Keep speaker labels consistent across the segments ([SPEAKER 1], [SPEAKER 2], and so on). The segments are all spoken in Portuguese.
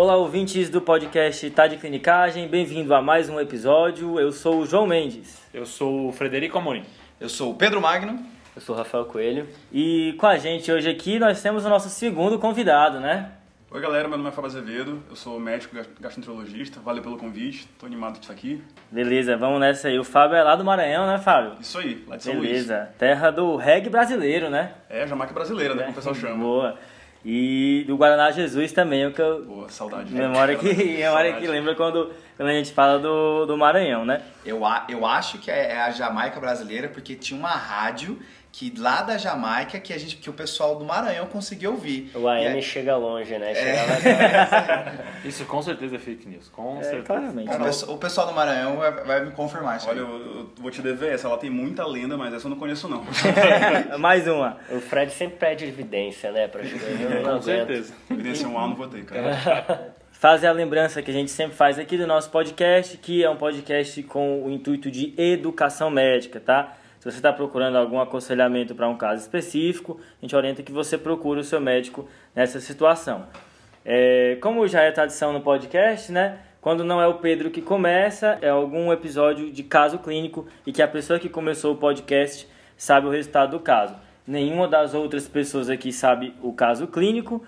[SPEAKER 1] Olá, ouvintes do podcast Tá de Clinicagem, bem-vindo a mais um episódio. Eu sou o João Mendes.
[SPEAKER 2] Eu sou o Frederico Amorim.
[SPEAKER 3] Eu sou o Pedro Magno.
[SPEAKER 1] Eu sou o Rafael Coelho. E com a gente hoje aqui nós temos o nosso segundo convidado, né?
[SPEAKER 4] Oi galera, meu nome é Fábio Azevedo, eu sou médico gastroenterologista, valeu pelo convite, tô animado de estar aqui.
[SPEAKER 1] Beleza, vamos nessa aí. O Fábio é lá do Maranhão, né, Fábio?
[SPEAKER 4] Isso aí, lá de São
[SPEAKER 1] Beleza, Luís. terra do reggae brasileiro, né?
[SPEAKER 4] É, Jamaica brasileira, né, como o pessoal chama.
[SPEAKER 1] Boa. E do Guaraná Jesus também, o que eu...
[SPEAKER 4] Boa, saudade.
[SPEAKER 1] Memória que, memória que lembra quando, quando a gente fala do, do Maranhão, né?
[SPEAKER 3] Eu, eu acho que é, é a Jamaica brasileira porque tinha uma rádio que lá da Jamaica que a gente que o pessoal do Maranhão conseguiu ouvir.
[SPEAKER 5] O AM é... chega longe, né? Chega
[SPEAKER 2] é... Isso com certeza é fake news, com é, certeza.
[SPEAKER 1] Claramente.
[SPEAKER 3] O, o, pessoal do Maranhão vai, vai me confirmar isso.
[SPEAKER 4] Olha, eu, eu, vou te dever essa, ela tem muita lenda, mas essa eu não conheço não.
[SPEAKER 1] Mais uma.
[SPEAKER 5] O Fred sempre pede evidência, né, para
[SPEAKER 2] chegar. com certeza.
[SPEAKER 4] Evidência um A não vou ter, cara.
[SPEAKER 1] fazer a lembrança que a gente sempre faz aqui do nosso podcast, que é um podcast com o intuito de educação médica, tá? Se você está procurando algum aconselhamento para um caso específico, a gente orienta que você procure o seu médico nessa situação. É, como já é tradição no podcast, né? Quando não é o Pedro que começa, é algum episódio de caso clínico e que a pessoa que começou o podcast sabe o resultado do caso. Nenhuma das outras pessoas aqui sabe o caso clínico,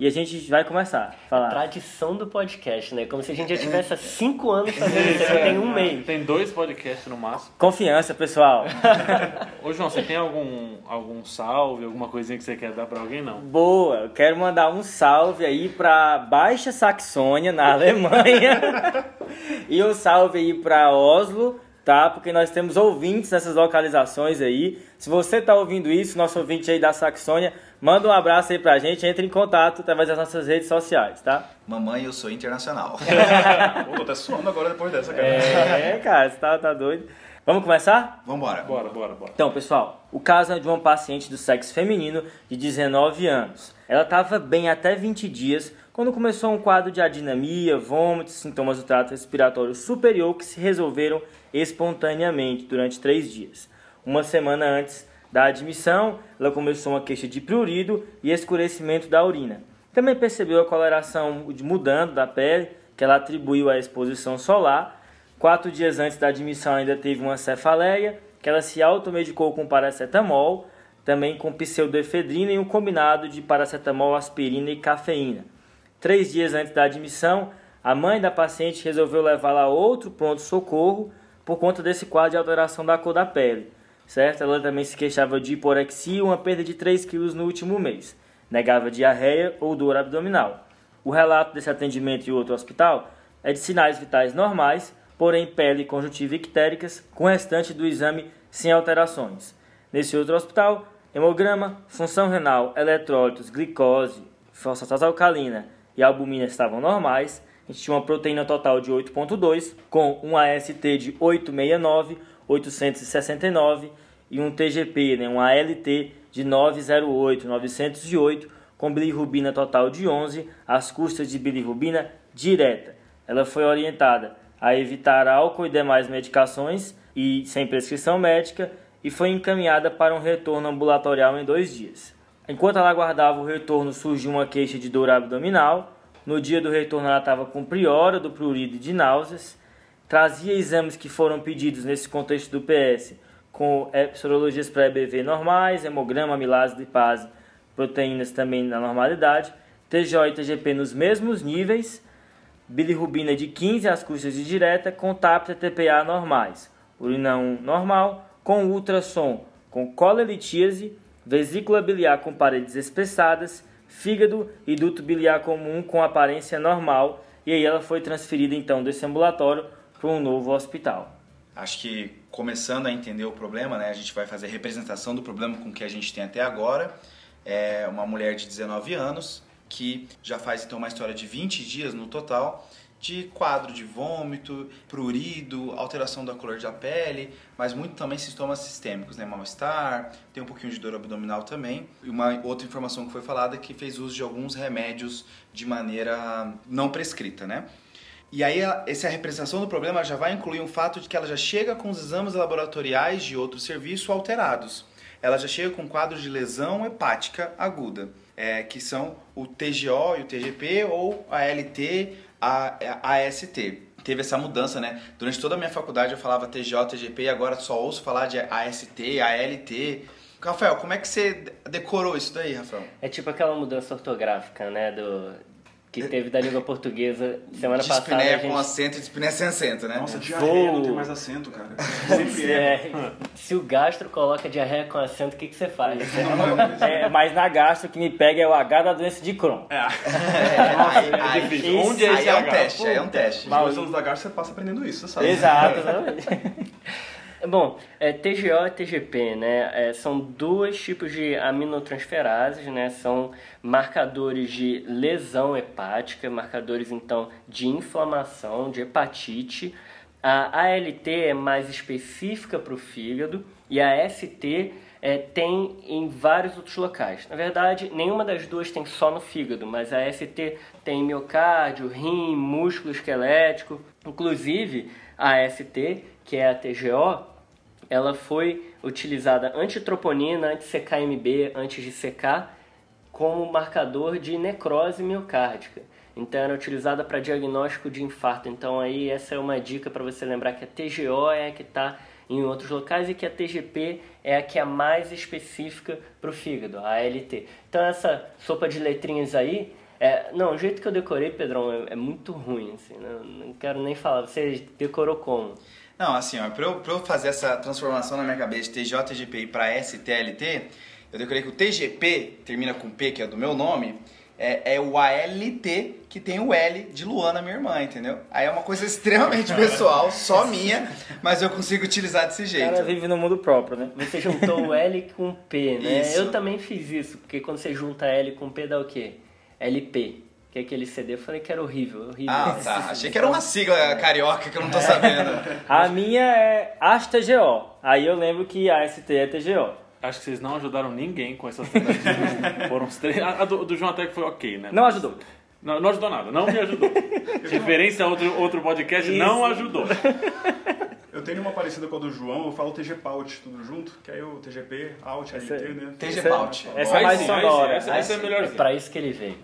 [SPEAKER 1] e a gente vai começar a falar.
[SPEAKER 5] Tradição do podcast, né? Como se a gente já tivesse há cinco anos fazendo isso, tem um mês.
[SPEAKER 2] Tem dois podcasts no máximo.
[SPEAKER 1] Confiança, pessoal.
[SPEAKER 2] Ô, João, você tem algum, algum salve, alguma coisinha que você quer dar pra alguém, não?
[SPEAKER 1] Boa, eu quero mandar um salve aí pra Baixa Saxônia, na Alemanha. e um salve aí pra Oslo, tá? Porque nós temos ouvintes nessas localizações aí. Se você tá ouvindo isso, nosso ouvinte aí da Saxônia Manda um abraço aí pra gente, entre em contato através das nossas redes sociais, tá?
[SPEAKER 3] Mamãe, eu sou internacional.
[SPEAKER 4] Pô, tô até suando agora depois dessa, cara.
[SPEAKER 1] É, cara, você tá, tá doido. Vamos começar?
[SPEAKER 3] Vambora.
[SPEAKER 2] Bora, bora, bora.
[SPEAKER 1] Então, pessoal, o caso é de uma paciente do sexo feminino de 19 anos. Ela estava bem até 20 dias quando começou um quadro de adinamia, vômitos, sintomas do trato respiratório superior que se resolveram espontaneamente durante três dias. Uma semana antes, da admissão, ela começou uma queixa de prurido e escurecimento da urina. Também percebeu a coloração mudando da pele, que ela atribuiu à exposição solar. Quatro dias antes da admissão ainda teve uma cefaleia, que ela se automedicou com paracetamol, também com pseudoefedrina e um combinado de paracetamol, aspirina e cafeína. Três dias antes da admissão, a mãe da paciente resolveu levá-la a outro pronto-socorro por conta desse quadro de alteração da cor da pele certo? Ela também se queixava de hiporexia e uma perda de 3 quilos no último mês. Negava diarreia ou dor abdominal. O relato desse atendimento em outro hospital é de sinais vitais normais, porém pele e conjuntiva ictéricas, com o restante do exame sem alterações. Nesse outro hospital, hemograma, função renal, eletrólitos, glicose, fosfatase alcalina e albumina estavam normais. A gente tinha uma proteína total de 8.2, com um AST de 869, 869 e um TGP, né, um ALT de 908, 908, com bilirrubina total de 11, às custas de bilirrubina direta. Ela foi orientada a evitar álcool e demais medicações e sem prescrição médica e foi encaminhada para um retorno ambulatorial em dois dias. Enquanto ela aguardava o retorno, surgiu uma queixa de dor abdominal. No dia do retorno, ela estava com priora do prurido e de Trazia exames que foram pedidos nesse contexto do PS com é, sorologias para EBV normais, hemograma, amilase, lipase, proteínas também na normalidade, TJ e TGP nos mesmos níveis, bilirrubina de 15 às custas de direta, com TAP e TPA normais, urina 1 normal, com ultrassom com colelitíase, vesícula biliar com paredes espessadas, fígado e duto biliar comum com aparência normal, e aí ela foi transferida então desse ambulatório para um novo hospital.
[SPEAKER 3] Acho que começando a entender o problema, né, a gente vai fazer representação do problema com que a gente tem até agora. É uma mulher de 19 anos que já faz então uma história de 20 dias no total de quadro de vômito, prurido, alteração da cor da pele, mas muito também sintomas sistêmicos, né? Mal-estar, tem um pouquinho de dor abdominal também. E uma outra informação que foi falada é que fez uso de alguns remédios de maneira não prescrita, né? E aí, essa representação do problema já vai incluir o fato de que ela já chega com os exames laboratoriais de outro serviço alterados. ela já chega com quadro de lesão hepática aguda, é, que são o TGO e o TGP ou a LT, a, a AST. Teve essa mudança, né? Durante toda a minha faculdade eu falava TGO, TGP e agora só ouço falar de AST, ALT. Rafael, como é que você decorou isso daí, Rafael?
[SPEAKER 5] É tipo aquela mudança ortográfica, né? Do, que teve da língua portuguesa semana passada.
[SPEAKER 3] Dispneia
[SPEAKER 5] gente...
[SPEAKER 3] com acento e dispneia sem acento, né?
[SPEAKER 4] Nossa, diarreia não tem mais acento, cara. Sempre é.
[SPEAKER 5] É, se o gastro coloca diarreia com acento, o que, que você faz?
[SPEAKER 1] É, mas na gastro o que me pega é o H da doença de Crohn.
[SPEAKER 3] É, aí, aí,
[SPEAKER 2] difícil. Onde é
[SPEAKER 3] aí
[SPEAKER 2] esse
[SPEAKER 3] é um
[SPEAKER 2] H?
[SPEAKER 3] teste, aí é um teste.
[SPEAKER 4] Os dois anos da Garça você passa aprendendo isso, você sabe.
[SPEAKER 1] Exato, exatamente.
[SPEAKER 5] Bom, é, TGO e TGP, né? é, são dois tipos de aminotransferases, né? São marcadores de lesão hepática, marcadores então de inflamação, de hepatite. A ALT é mais específica para o fígado e a ST é, tem em vários outros locais. Na verdade, nenhuma das duas tem só no fígado, mas a ST tem miocárdio, rim, músculo esquelético. Inclusive, a ST, que é a TGO, ela foi utilizada antitroponina, anti-CKMB, antes de secar, como marcador de necrose miocárdica. Então era utilizada para diagnóstico de infarto. Então aí essa é uma dica para você lembrar que a TGO é a que está em outros locais e que a TGP é a que é mais específica para o fígado, a ALT. Então essa sopa de letrinhas aí, é, não, o jeito que eu decorei, Pedrão, é, é muito ruim, assim, não, não quero nem falar. Você decorou como?
[SPEAKER 3] Não, assim, ó, pra eu, pra eu fazer essa transformação na minha cabeça de TJ, TGP para STLT, eu decorei que o TGP, termina com P, que é do meu nome, é, é o ALT, que tem o L de Luana, minha irmã, entendeu? Aí é uma coisa extremamente pessoal, só minha, mas eu consigo utilizar desse jeito.
[SPEAKER 1] cara vive no mundo próprio, né?
[SPEAKER 5] Você juntou o L com P, né?
[SPEAKER 3] Isso.
[SPEAKER 5] Eu também fiz isso, porque quando você junta L com P dá o quê? LP. Que é aquele CD, eu falei que era horrível, horrível.
[SPEAKER 3] Ah, tá. Achei que era uma sigla carioca que eu não tô sabendo.
[SPEAKER 1] A minha é ASTGO. Aí eu lembro que a ST é TGO.
[SPEAKER 2] Acho que vocês não ajudaram ninguém com essas tentativas. Foram os três. A, do, do João até que foi ok, né?
[SPEAKER 1] Não ajudou.
[SPEAKER 2] Não, não ajudou nada, não me ajudou. Referência a outro, outro podcast, não ajudou.
[SPEAKER 4] Eu tenho uma parecida com a do João, eu falo TG Paut, tudo junto, que aí o TGP, Out, LT, né?
[SPEAKER 3] TG Paut.
[SPEAKER 1] Essa é mais sonora.
[SPEAKER 2] Essa, essa é melhor.
[SPEAKER 5] É pra isso que ele veio.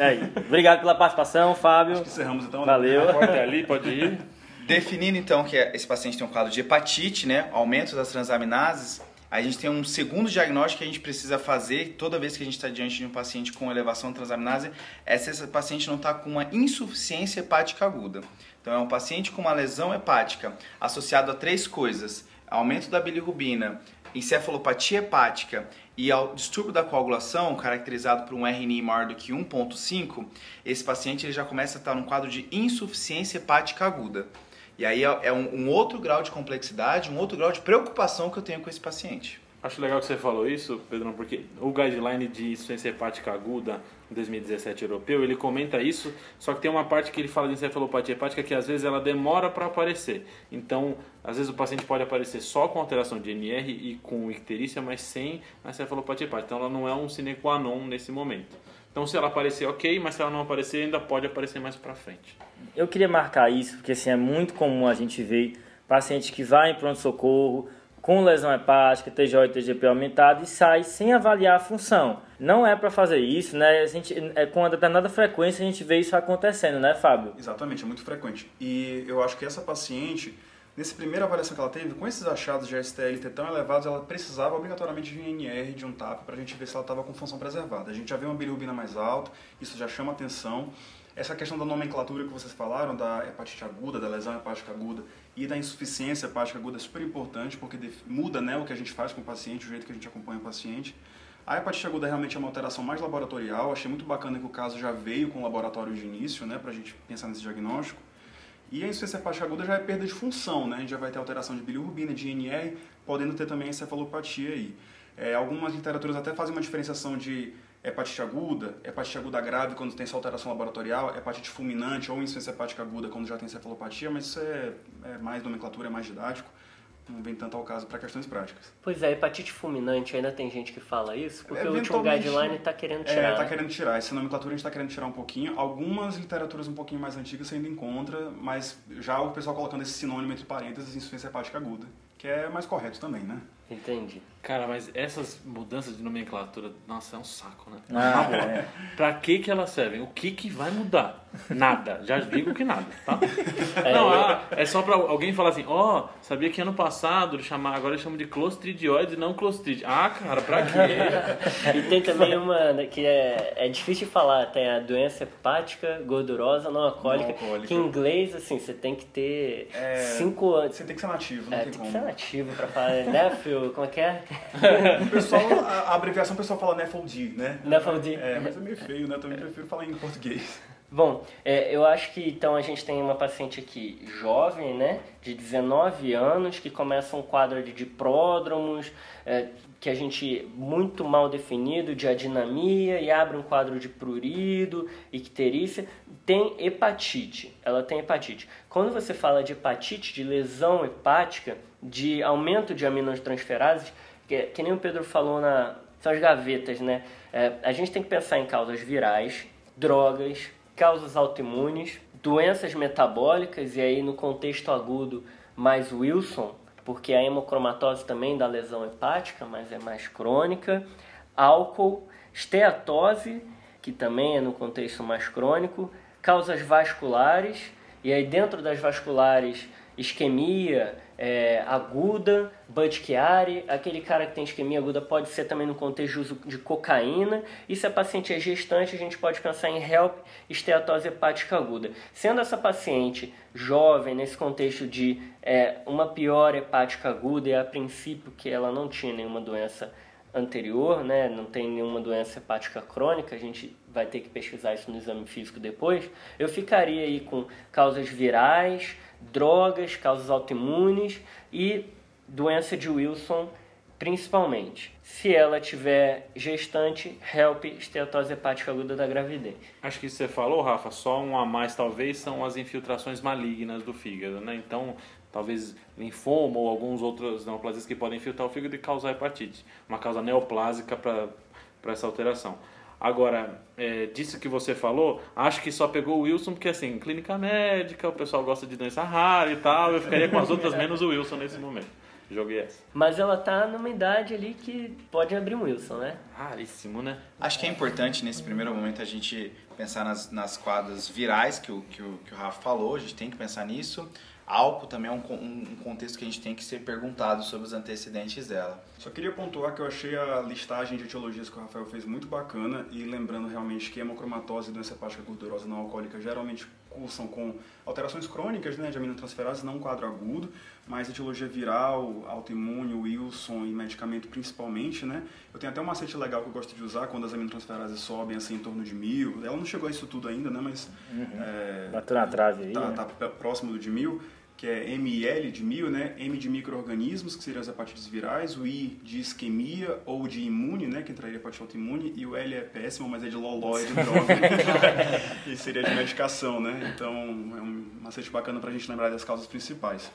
[SPEAKER 1] Aí. Obrigado pela participação, Fábio.
[SPEAKER 4] Encerramos então. né?
[SPEAKER 1] Valeu.
[SPEAKER 2] Pode ir ali, pode ir.
[SPEAKER 3] Definindo então que esse paciente tem um quadro de hepatite, né? Aumento das transaminases, a gente tem um segundo diagnóstico que a gente precisa fazer toda vez que a gente está diante de um paciente com elevação de transaminase, é se esse paciente não está com uma insuficiência hepática aguda. Então é um paciente com uma lesão hepática associado a três coisas: aumento da bilirrubina, encefalopatia hepática e ao distúrbio da coagulação, caracterizado por um RNI maior do que 1.5, esse paciente ele já começa a estar num quadro de insuficiência hepática aguda. E aí é é um, um outro grau de complexidade, um outro grau de preocupação que eu tenho com esse paciente.
[SPEAKER 2] Acho legal que você falou isso, Pedrão, porque o guideline de insuficiência hepática aguda 2017 europeu, ele comenta isso, só que tem uma parte que ele fala de encefalopatia hepática que às vezes ela demora para aparecer. Então, às vezes o paciente pode aparecer só com alteração de NR e com icterícia, mas sem a encefalopatia hepática. Então, ela não é um sine qua non nesse momento. Então, se ela aparecer, ok, mas se ela não aparecer, ainda pode aparecer mais para frente.
[SPEAKER 1] Eu queria marcar isso, porque assim, é muito comum a gente ver paciente que vai em pronto-socorro com lesão hepática, TJ e TGP aumentado e sai sem avaliar a função. Não é para fazer isso, né? A gente, é, com uma determinada frequência a gente vê isso acontecendo, né, Fábio?
[SPEAKER 4] Exatamente, é muito frequente. E eu acho que essa paciente, nessa primeira avaliação que ela teve, com esses achados de STLT tão elevados, ela precisava obrigatoriamente de um INR, de um TAP, para a gente ver se ela estava com função preservada. A gente já vê uma bilirrubina mais alta, isso já chama atenção. Essa questão da nomenclatura que vocês falaram, da hepatite aguda, da lesão hepática aguda e da insuficiência hepática aguda é super importante, porque muda né, o que a gente faz com o paciente, o jeito que a gente acompanha o paciente. A hepatite aguda realmente é uma alteração mais laboratorial, achei muito bacana que o caso já veio com o laboratório de início, né, para a gente pensar nesse diagnóstico. E a insuficiência hepática aguda já é perda de função, né? A gente já vai ter alteração de bilirrubina, de INR, podendo ter também encefalopatia aí. É, algumas literaturas até fazem uma diferenciação de hepatite aguda, hepatite aguda grave quando tem essa alteração laboratorial, hepatite fulminante ou insuficiência hepática aguda quando já tem encefalopatia, mas isso é, é mais nomenclatura, é mais didático, não vem tanto ao caso para questões práticas.
[SPEAKER 5] Pois é, hepatite fulminante, ainda tem gente que fala isso, porque o último guideline tá querendo
[SPEAKER 4] É,
[SPEAKER 5] tirar.
[SPEAKER 4] tá
[SPEAKER 5] né?
[SPEAKER 4] querendo tirar. Essa nomenclatura a gente tá querendo tirar um pouquinho. Algumas literaturas um pouquinho mais antigas você ainda encontra, mas já o pessoal colocando esse sinônimo entre parênteses, insuficiência hepática aguda, que é mais correto também, né?
[SPEAKER 5] Entendi.
[SPEAKER 2] Cara, mas essas mudanças de nomenclatura, nossa, é um saco, né?
[SPEAKER 1] Ah,
[SPEAKER 2] boa.
[SPEAKER 1] é.
[SPEAKER 2] Pra que que elas servem? O que que vai mudar? Nada. Já digo que nada, tá?
[SPEAKER 5] É,
[SPEAKER 2] Não, ah, é só pra alguém falar assim, ó, sabia que ano passado eles chamaram, agora eles chamam de clostridioides e não clostrid. Ah, cara, pra quê?
[SPEAKER 5] E tem também uma né, que é, é difícil de falar, tem a doença hepática gordurosa não alcoólica,
[SPEAKER 4] Não alcoólica.
[SPEAKER 5] que em inglês, assim, você tem que ter
[SPEAKER 4] É,
[SPEAKER 5] cinco anos.
[SPEAKER 4] Você tem que ser nativo, não
[SPEAKER 5] É,
[SPEAKER 4] tem
[SPEAKER 5] tem que ser nativo pra falar, né, Phil? Como é que é?
[SPEAKER 4] Pessoal, a, abreviação o pessoal fala NEFLD, né?
[SPEAKER 5] NEFLD.
[SPEAKER 4] É, mas é meio feio, né? Eu também prefiro falar em português.
[SPEAKER 5] Bom, é, eu acho que então a gente tem uma paciente aqui jovem, né, de 19 anos, que começa um quadro de, de pródromos, é, que a gente muito mal definido, de adinamia, e abre um quadro de prurido, icterícia, tem hepatite, ela tem hepatite. Quando você fala de hepatite, de lesão hepática, de aumento de aminotransferases, que, que nem o Pedro falou na, são as gavetas, né? É, a gente tem que pensar em causas virais, drogas, causas autoimunes, doenças metabólicas, e aí no contexto agudo mais Wilson, porque a hemocromatose também dá lesão hepática, mas é mais crônica, álcool, esteatose, que também é no contexto mais crônico, causas vasculares, e aí dentro das vasculares, isquemia é, aguda, Bud Chiari, aquele cara que tem isquemia aguda pode ser também no contexto de uso de cocaína, e se a paciente é gestante, a gente pode pensar em HELP, esteatose hepática aguda. Sendo essa paciente jovem, nesse contexto de é, uma pior hepática aguda, e a princípio que ela não tinha nenhuma doença anterior, né, não tem nenhuma doença hepática crônica, a gente vai ter que pesquisar isso no exame físico depois, eu ficaria aí com causas virais, drogas, causas autoimunes e doença de Wilson principalmente. Se ela tiver gestante, HELP, esteatose hepática aguda da gravidez.
[SPEAKER 2] Acho que você falou, Rafa, só um a mais talvez são as infiltrações malignas do fígado, né? Então, talvez linfoma ou alguns outros neoplasias que podem infiltrar o fígado e causar hepatite. Uma causa neoplásica para essa alteração. Agora, é, disso que você falou, acho que só pegou o Wilson porque, assim, clínica médica, o pessoal gosta de doença rara e tal, eu ficaria com as outras menos o Wilson nesse momento. Joguei essa.
[SPEAKER 5] Mas ela tá numa idade ali que pode abrir um Wilson, né?
[SPEAKER 2] Raríssimo, né?
[SPEAKER 3] Acho que é importante nesse primeiro momento a gente pensar nas, nas quadras virais que o, que, o, que o Rafa falou, a gente tem que pensar nisso. Álcool também é um, um um contexto que a gente tem que ser perguntado sobre os antecedentes dela.
[SPEAKER 4] Só queria pontuar que eu achei a listagem de etiologias que o Rafael fez muito bacana e lembrando realmente que hemocromatose e doença hepática gordurosa não alcoólica geralmente cursam com alterações crônicas né, de aminotransferase, não um quadro agudo, mas etiologia viral, autoimune, Wilson e medicamento principalmente, né? Eu tenho até um macete legal que eu gosto de usar quando as aminotransferases sobem assim em torno de mil. Ela não chegou a isso tudo ainda, né? Mas é,
[SPEAKER 1] Bateu na trave aí.
[SPEAKER 4] tá,
[SPEAKER 1] né?
[SPEAKER 4] tá próximo do de mil, que é ML de mil, né? M de micro-organismos, que seriam as hepatites virais, o I de isquemia ou de imune, né? Que entraria hepatite autoimune, e o L é péssimo, mas é de loló, é de droga. e seria de medicação, né? Então é um macete bacana pra gente lembrar das causas principais.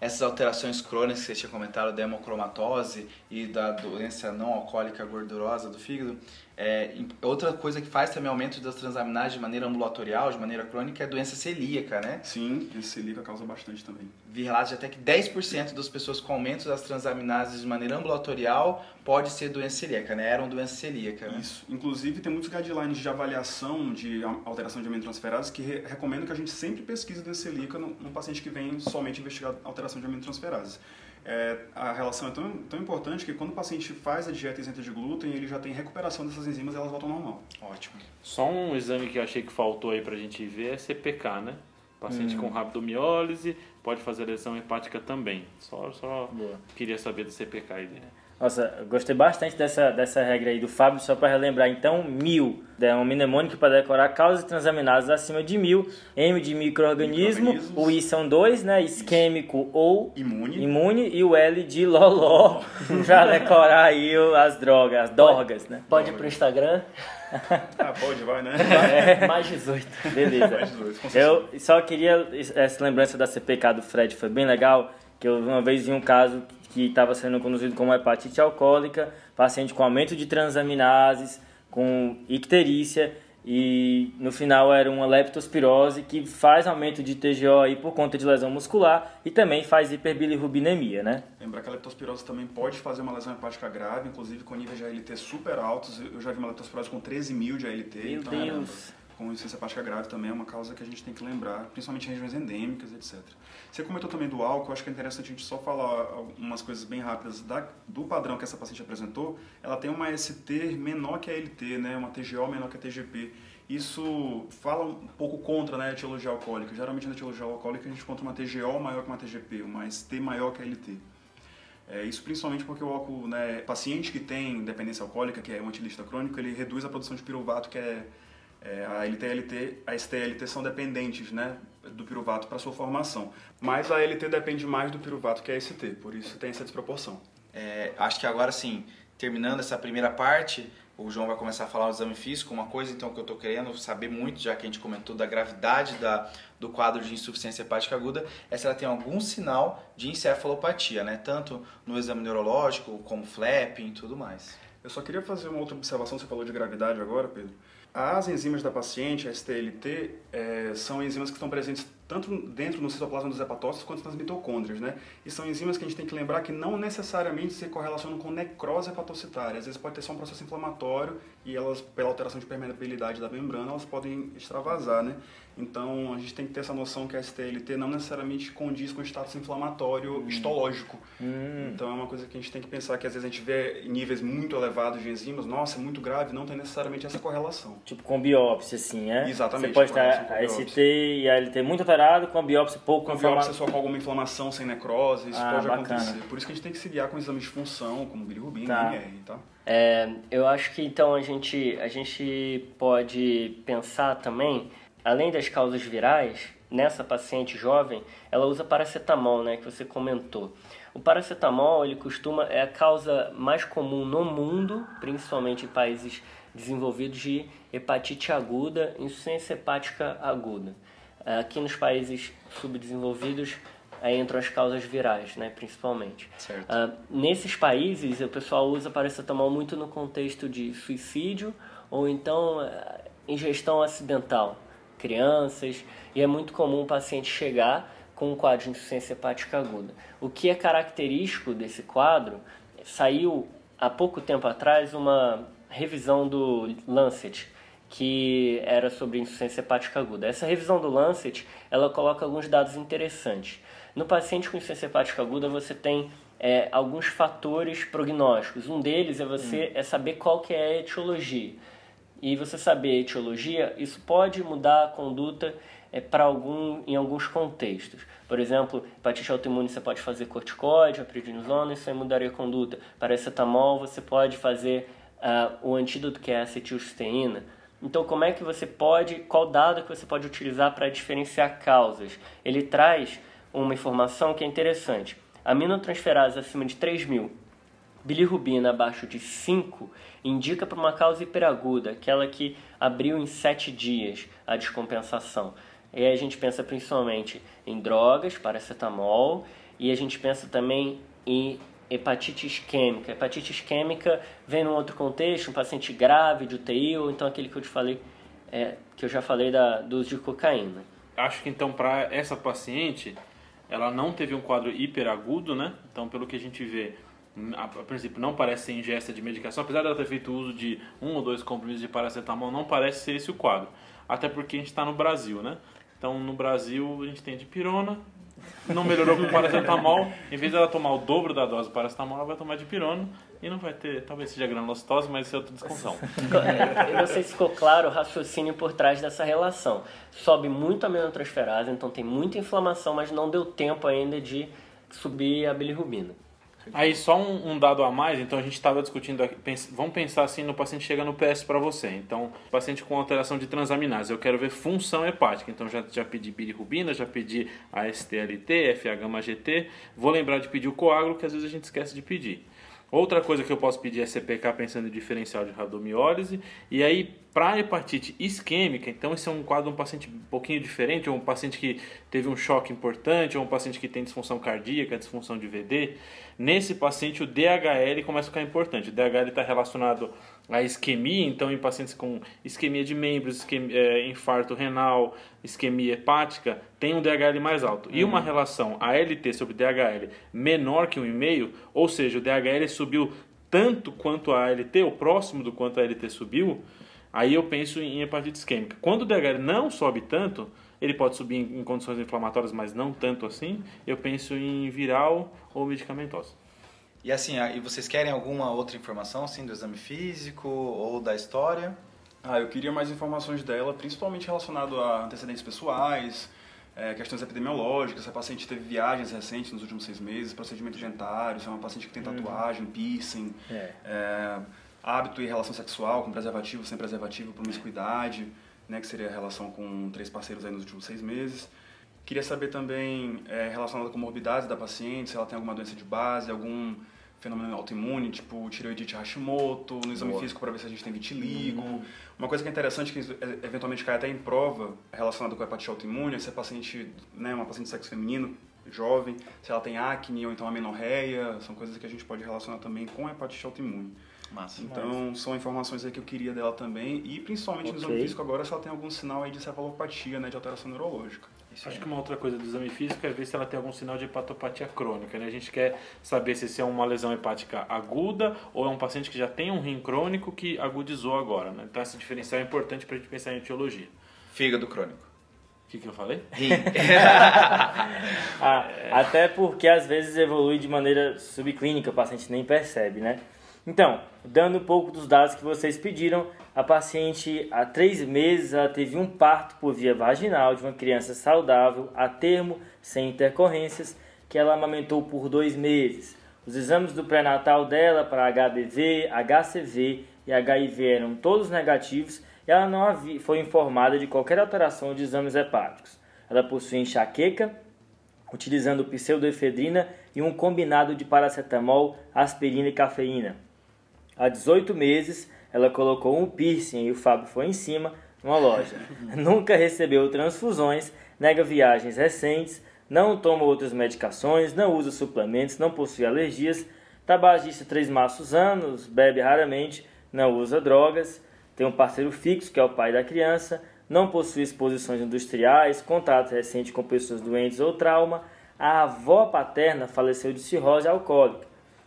[SPEAKER 3] Essas alterações crônicas que você tinha comentado da hemocromatose e da doença não alcoólica gordurosa do fígado, é, outra coisa que faz também aumento das transaminases de maneira ambulatorial, de maneira crônica, é a doença celíaca, né?
[SPEAKER 4] Sim, esse silica causa bastante também.
[SPEAKER 3] Vi relatos de até que 10% das pessoas com aumento das transaminases de maneira ambulatorial pode ser doença celíaca, né? Eram doença celíaca, né?
[SPEAKER 4] Isso. Inclusive, tem muitos guidelines de avaliação de alteração de aminotransferases que re recomendam que a gente sempre pesquise doença celíaca num, num paciente que vem somente investigar alteração de aminotransferases. É, a relação é tão, tão importante que quando o paciente faz a dieta isenta de glúten, ele já tem recuperação dessas enzimas e elas voltam ao normal.
[SPEAKER 3] Ótimo.
[SPEAKER 2] Só um exame que eu achei que faltou aí pra gente ver é CPK, né? Paciente com rabdomiólise pode fazer lesão hepática também. Só, só
[SPEAKER 1] Boa.
[SPEAKER 2] queria saber do CPK aí dele.
[SPEAKER 1] Nossa, gostei bastante dessa, dessa regra aí do Fábio, só para relembrar. Então, mil é um mnemônico para decorar causas transaminases acima de mil, M de microorganismo, o I são dois, né? Isquêmico ou
[SPEAKER 4] Imune.
[SPEAKER 1] imune e o L de loló para decorar aí as drogas, as dorgas, né?
[SPEAKER 5] Pode ir pro Instagram,
[SPEAKER 4] Ah, pode, vai, né?
[SPEAKER 5] mais 18.
[SPEAKER 1] Beleza.
[SPEAKER 4] Mais dois, com certeza.
[SPEAKER 1] Eu só queria, essa lembrança da CPK do Fred foi bem legal, que eu uma vez vi um caso que estava sendo conduzido como hepatite alcoólica, paciente com aumento de transaminases, com icterícia, e no final era uma leptospirose que faz aumento de TGO aí por conta de lesão muscular e também faz hiperbilirrubinemia, né?
[SPEAKER 4] Lembrar que a leptospirose também pode fazer uma lesão hepática grave, inclusive com níveis de ALT super altos. Eu já vi uma leptospirose com 13 mil de ALT.
[SPEAKER 1] Meu
[SPEAKER 4] então,
[SPEAKER 1] Deus!
[SPEAKER 4] Com insuficiência hepática grave também é uma causa que a gente tem que lembrar, principalmente em regiões endêmicas, etc. Você comentou também do álcool, acho que é interessante a gente só falar umas coisas bem rápidas da, do padrão que essa paciente apresentou. Ela tem uma ST menor que a LT, né, uma TGO menor que a TGP. Isso fala um pouco contra né, a etiologia alcoólica. Geralmente na etiologia alcoólica a gente encontra uma TGO maior que uma TGP, uma ST maior que a LT. É, isso principalmente porque o álcool, né, paciente que tem dependência alcoólica, que é um antilista crônico, ele reduz a produção de piruvato, que é é, a LT a STLT são dependentes né, do piruvato para sua formação. Mas a LT depende mais do piruvato que a ST, por isso tem essa desproporção.
[SPEAKER 3] É, acho que agora sim, terminando essa primeira parte, o João vai começar a falar o exame físico. Uma coisa então que eu estou querendo saber muito, já que a gente comentou da gravidade da, do quadro de insuficiência hepática aguda, é se ela tem algum sinal de encefalopatia, né? tanto no exame neurológico como flapping e tudo mais.
[SPEAKER 4] Eu só queria fazer uma outra observação, você falou de gravidade agora, Pedro. As enzimas da paciente, a STLT, é, são enzimas que estão presentes tanto dentro no citoplasma dos hepatócitos quanto nas mitocôndrias, né? E são enzimas que a gente tem que lembrar que não necessariamente se correlacionam com necrose hepatocitária. Às vezes pode ter só um processo inflamatório e elas, pela alteração de permeabilidade da membrana, elas podem extravasar, né? Então a gente tem que ter essa noção que a STLT não necessariamente condiz com o status inflamatório hum. histológico. Hum. Então é uma coisa que a gente tem que pensar que às vezes a gente vê níveis muito elevados de enzimas, nossa, é muito grave, não tem necessariamente essa correlação.
[SPEAKER 1] Tipo com biópsia, assim, é?
[SPEAKER 4] Exatamente.
[SPEAKER 1] Você pode estar a ST e a LT muito alterado, com a biópsia pouco
[SPEAKER 4] Com a biópsia só com alguma inflamação sem necrose, isso
[SPEAKER 1] ah,
[SPEAKER 4] pode
[SPEAKER 1] bacana.
[SPEAKER 4] acontecer. Por isso que a gente tem que se guiar com exames de função, como bilirrubina,
[SPEAKER 1] Tá.
[SPEAKER 4] INR, tá?
[SPEAKER 5] É, eu acho que então a gente, a gente pode pensar também, além das causas virais, nessa paciente jovem, ela usa paracetamol, né, que você comentou. O paracetamol, ele costuma, é a causa mais comum no mundo, principalmente em países desenvolvidos de hepatite aguda, insuficiência hepática aguda. Aqui nos países subdesenvolvidos, aí entram as causas virais, né, principalmente.
[SPEAKER 3] Certo.
[SPEAKER 5] Ah, nesses países, o pessoal usa paracetamol muito no contexto de suicídio ou então ah, ingestão acidental, crianças, e é muito comum o paciente chegar com um quadro de insuficiência hepática aguda. O que é característico desse quadro, saiu há pouco tempo atrás uma revisão do Lancet, que era sobre insuficiência hepática aguda. Essa revisão do Lancet, ela coloca alguns dados interessantes. No paciente com insuficiência hepática aguda, você tem é, alguns fatores prognósticos. Um deles é você é saber qual que é a etiologia. E você saber a etiologia, isso pode mudar a conduta é, para algum, em alguns contextos. Por exemplo, hepatite autoimune você pode fazer corticóide, a prednisona, isso aí mudaria a conduta. Paracetamol você pode fazer ah, o antídoto que é a acetilcisteína. Então, como é que você pode, qual dado que você pode utilizar para diferenciar causas? Ele traz uma informação que é interessante. Aminotransferase acima de 3 mil, bilirrubina abaixo de 5, indica para uma causa hiperaguda, aquela que abriu em 7 dias a descompensação. E aí a gente pensa principalmente em drogas, paracetamol, e a gente pensa também em hepatite isquêmica. Hepatite isquêmica vem num outro contexto, um paciente grave de UTI, ou então aquele que eu te falei, é, que eu já falei da, do uso de cocaína.
[SPEAKER 2] Acho que então para essa paciente, ela não teve um quadro hiperagudo, né? Então, pelo que a gente vê, a, a princípio não parece ser ingesta de medicação, apesar dela ter feito uso de um ou dois comprimidos de paracetamol, não parece ser esse o quadro. Até porque a gente está no Brasil, né? Então, no Brasil, a gente tem dipirona, não melhorou com paracetamol, em vez dela tomar o dobro da dose de paracetamol, ela vai tomar dipirona e não vai ter, talvez seja granulocitose, mas isso é outra discussão.
[SPEAKER 5] Eu não sei se ficou claro o raciocínio por trás dessa relação. Sobe muito a aminotransferase, então tem muita inflamação, mas não deu tempo ainda de subir a bilirrubina.
[SPEAKER 2] Aí só um, um dado a mais, então a gente estava discutindo, aqui, pens- vamos pensar assim, no paciente chega no PS para você, então paciente com alteração de transaminase, eu quero ver função hepática, então já, já pedi bilirrubina, já pedi a STLT, FH-GT, vou lembrar de pedir o coágulo, que às vezes a gente esquece de pedir. Outra coisa que eu posso pedir é CPK pensando em diferencial de rabdomiólise. E aí, para hepatite isquêmica, então esse é um quadro de um paciente um pouquinho diferente, ou um paciente que teve um choque importante, ou um paciente que tem disfunção cardíaca, disfunção de VD. Nesse paciente, o DHL começa a ficar importante. O DHL está relacionado à isquemia, então em pacientes com isquemia de membros, isquemia, é, infarto renal, isquemia hepática, tem um DHL mais alto. E uma relação ALT sobre DHL menor que 1,5, ou seja, o DHL subiu tanto quanto a ALT, ou próximo do quanto a ALT subiu, aí eu penso em hepatite isquêmica. Quando o DHL não sobe tanto, ele pode subir em, em condições inflamatórias, mas não tanto assim, eu penso em viral ou medicamentosa.
[SPEAKER 3] E assim, ah, e vocês querem alguma outra informação assim do exame físico ou da história?
[SPEAKER 4] Ah, eu queria mais informações dela, principalmente relacionado a antecedentes pessoais, é, questões epidemiológicas, se a paciente teve viagens recentes nos últimos seis meses, procedimento dentário, se é uma paciente que tem tatuagem, piercing,
[SPEAKER 1] É.
[SPEAKER 4] é, hábito e relação sexual com preservativo, sem preservativo, promiscuidade, né, que seria a relação com três parceiros aí nos últimos seis meses. Queria saber também é, relacionado com morbidades da paciente, se ela tem alguma doença de base, algum fenômeno autoimune, tipo tireoidite Hashimoto, no exame
[SPEAKER 3] Boa.
[SPEAKER 4] físico para ver se a gente tem vitiligo. Uma coisa que é interessante, que é, eventualmente cai até em prova, relacionado com a hepatite autoimune, é se a paciente, né, uma paciente de sexo feminino, jovem, se ela tem acne ou então amenorreia, são coisas que a gente pode relacionar também com a hepatite autoimune.
[SPEAKER 3] Massa.
[SPEAKER 4] Então, são informações aí que eu queria dela também, e principalmente no exame físico agora, se ela tem algum sinal aí de cefalopatia, né, de alteração neurológica.
[SPEAKER 3] Isso
[SPEAKER 2] Acho
[SPEAKER 3] aí.
[SPEAKER 2] que uma outra coisa do exame físico é ver se ela tem algum sinal de hepatopatia crônica. Né? A gente quer saber se isso é uma lesão hepática aguda ou é um paciente que já tem um rim crônico que agudizou agora. Né? Então, esse diferencial é importante para a gente pensar em etiologia.
[SPEAKER 3] Fígado crônico.
[SPEAKER 2] O que, que eu falei?
[SPEAKER 3] Rim.
[SPEAKER 1] Ah, Até porque às vezes evolui de maneira subclínica, o paciente nem percebe, né? Então, dando um pouco dos dados que vocês pediram, a paciente há três meses ela teve um parto por via vaginal de uma criança saudável, a termo, sem intercorrências, que ela amamentou por dois meses. Os exames do pré-natal dela para HBV, HCV e HIV eram todos negativos e ela não foi informada de qualquer alteração de exames hepáticos. Ela possui enxaqueca, utilizando pseudoefedrina e um combinado de paracetamol, aspirina e cafeína. Há 18 meses, ela colocou um piercing e o Fábio foi em cima numa loja. Nunca recebeu transfusões, nega viagens recentes, não toma outras medicações, não usa suplementos, não possui alergias, tabagista três maços anos, bebe raramente, não usa drogas, tem um parceiro fixo que é o pai da criança, não possui exposições industriais, contato recente com pessoas doentes ou trauma, a avó paterna faleceu de cirrose alcoólica,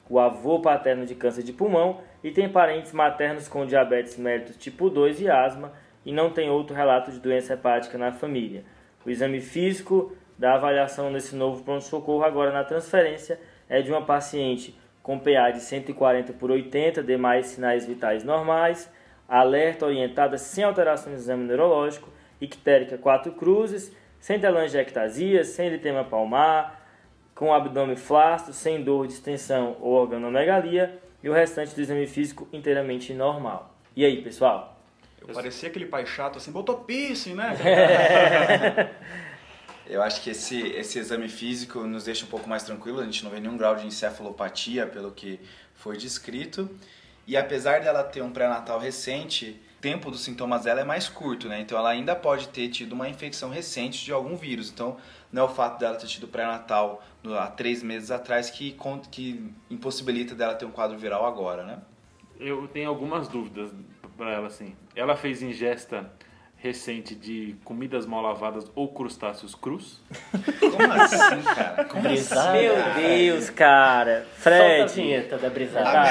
[SPEAKER 1] o avô paterno de câncer de pulmão e tem parentes maternos com diabetes mellitus tipo 2 e asma e não tem outro relato de doença hepática na família. O exame físico da avaliação nesse novo pronto-socorro agora na transferência é de uma paciente com PA de 140 por 80, demais sinais vitais normais, alerta orientada sem alterações no exame neurológico, ictérica 4 cruzes, sem telangiectasia, sem eritema palmar, com abdômen flácido, sem dor, distensão ou organomegalia e o restante do exame físico inteiramente normal. E aí, pessoal?
[SPEAKER 4] Eu parecia aquele pai chato assim, botou piercing, né?
[SPEAKER 3] Eu acho que esse, esse exame físico nos deixa um pouco mais tranquilo, a gente não vê nenhum grau de encefalopatia pelo que foi descrito. E apesar dela ter um pré-natal recente, o tempo dos sintomas dela é mais curto, né? Então ela ainda pode ter tido uma infecção recente de algum vírus. Então não é o fato dela ter tido pré-natal há três meses atrás que, que impossibilita dela ter um quadro viral agora, né?
[SPEAKER 2] Eu tenho algumas dúvidas para ela, assim. Ela fez ingesta recente de comidas mal lavadas ou crustáceos crus?
[SPEAKER 3] Como assim, cara? Como
[SPEAKER 5] Brisada.
[SPEAKER 1] Meu Deus, cara.
[SPEAKER 5] Solta a
[SPEAKER 1] Fred.
[SPEAKER 5] vinheta da brisada.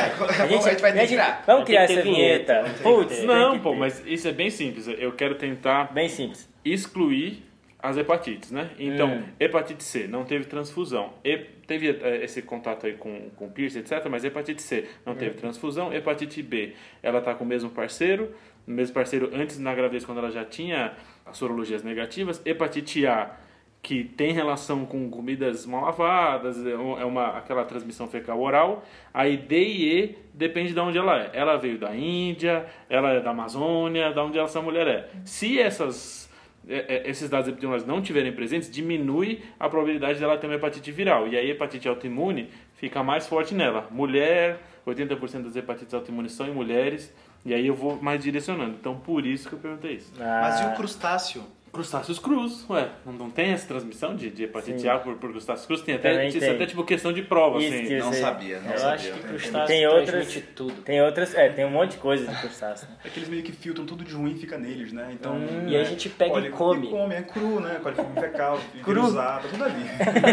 [SPEAKER 3] A gente vai ter que tirar.
[SPEAKER 1] Vamos criar
[SPEAKER 5] Vai
[SPEAKER 1] essa
[SPEAKER 5] vinheta,
[SPEAKER 1] vinheta.
[SPEAKER 5] vai
[SPEAKER 1] Putz,
[SPEAKER 2] Não, pô, mas isso é bem simples. Eu quero tentar
[SPEAKER 1] Bem simples.
[SPEAKER 2] excluir as hepatites, né? Então,
[SPEAKER 1] Hum.
[SPEAKER 2] hepatite C, não teve transfusão. E, teve eh, esse contato aí com, com piercing, etc. Mas hepatite C não teve transfusão. Hepatite B, ela tá com o mesmo parceiro. O mesmo parceiro antes na gravidez, quando ela já tinha as sorologias negativas. Hepatite A, que tem relação com comidas mal lavadas, é é uma, aquela transmissão fecal oral. Aí D e E depende de onde ela é. Ela veio da Índia, ela é da Amazônia, da onde essa mulher é. Se essas é, é, esses dados epidemiológicos não tiverem presentes, diminui a probabilidade dela ter uma hepatite viral. E aí a hepatite autoimune fica mais forte nela. Mulher, 80% das hepatites autoimunes são em mulheres, e aí eu vou mais direcionando. Então por isso que eu perguntei isso.
[SPEAKER 3] Mas e
[SPEAKER 1] Ah,
[SPEAKER 3] o crustáceo?
[SPEAKER 2] Crustáceos crus, ué, não, não tem essa transmissão de, de hepatite
[SPEAKER 1] Sim.
[SPEAKER 2] A por, por crustáceos crus? Tem até,
[SPEAKER 1] Também tem.
[SPEAKER 2] até tipo questão de prova,
[SPEAKER 1] Isso
[SPEAKER 2] assim.
[SPEAKER 1] que-
[SPEAKER 3] Não
[SPEAKER 1] sei.
[SPEAKER 3] sabia, não
[SPEAKER 5] Eu
[SPEAKER 3] sabia.
[SPEAKER 5] acho que
[SPEAKER 3] Tem-
[SPEAKER 5] crustáceo
[SPEAKER 1] Tem outras-
[SPEAKER 5] transmite tudo.
[SPEAKER 1] Tem outras, é, tem um monte de coisa de crustáceo. né?
[SPEAKER 4] É que eles meio que filtram tudo de ruim e fica neles, né? Então.
[SPEAKER 1] Hum.
[SPEAKER 5] E a gente pega e come.
[SPEAKER 4] E come, é cru, né? Cólico fecal,
[SPEAKER 1] Cru.
[SPEAKER 4] virusado, tudo ali.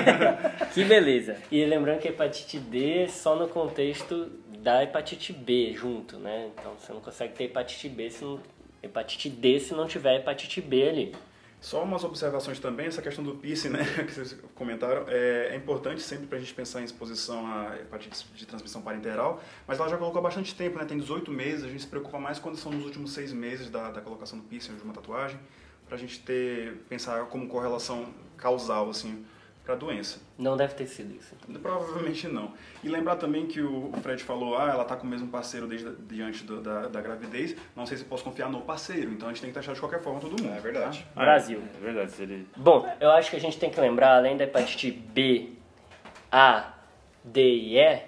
[SPEAKER 1] Que beleza.
[SPEAKER 5] E lembrando que a hepatite D é só no contexto da hepatite B junto, né? Então você não consegue ter hepatite B se não, hepatite D se não tiver hepatite B ali.
[SPEAKER 4] Só umas observações também, essa questão do piercing, né, que vocês comentaram, é, é importante sempre para a gente pensar em exposição a hepatite de transmissão parenteral, mas ela já colocou bastante tempo, né, tem 18 meses, a gente se preocupa mais quando são nos últimos seis meses da, da colocação do piercing de uma tatuagem, para a gente ter, pensar como correlação causal, assim, para a doença.
[SPEAKER 5] Não deve ter sido isso. então.
[SPEAKER 4] Provavelmente não. E lembrar também que o Fred falou, ah, ela tá com o mesmo parceiro desde diante do- da, da gravidez, não sei se posso confiar no parceiro, então a gente tem que taxar de qualquer forma todo mundo.
[SPEAKER 3] É verdade.
[SPEAKER 4] tá?
[SPEAKER 1] Brasil.
[SPEAKER 2] É verdade, ele...
[SPEAKER 5] Bom, eu acho que a gente tem que lembrar, além da hepatite B, A, D e E,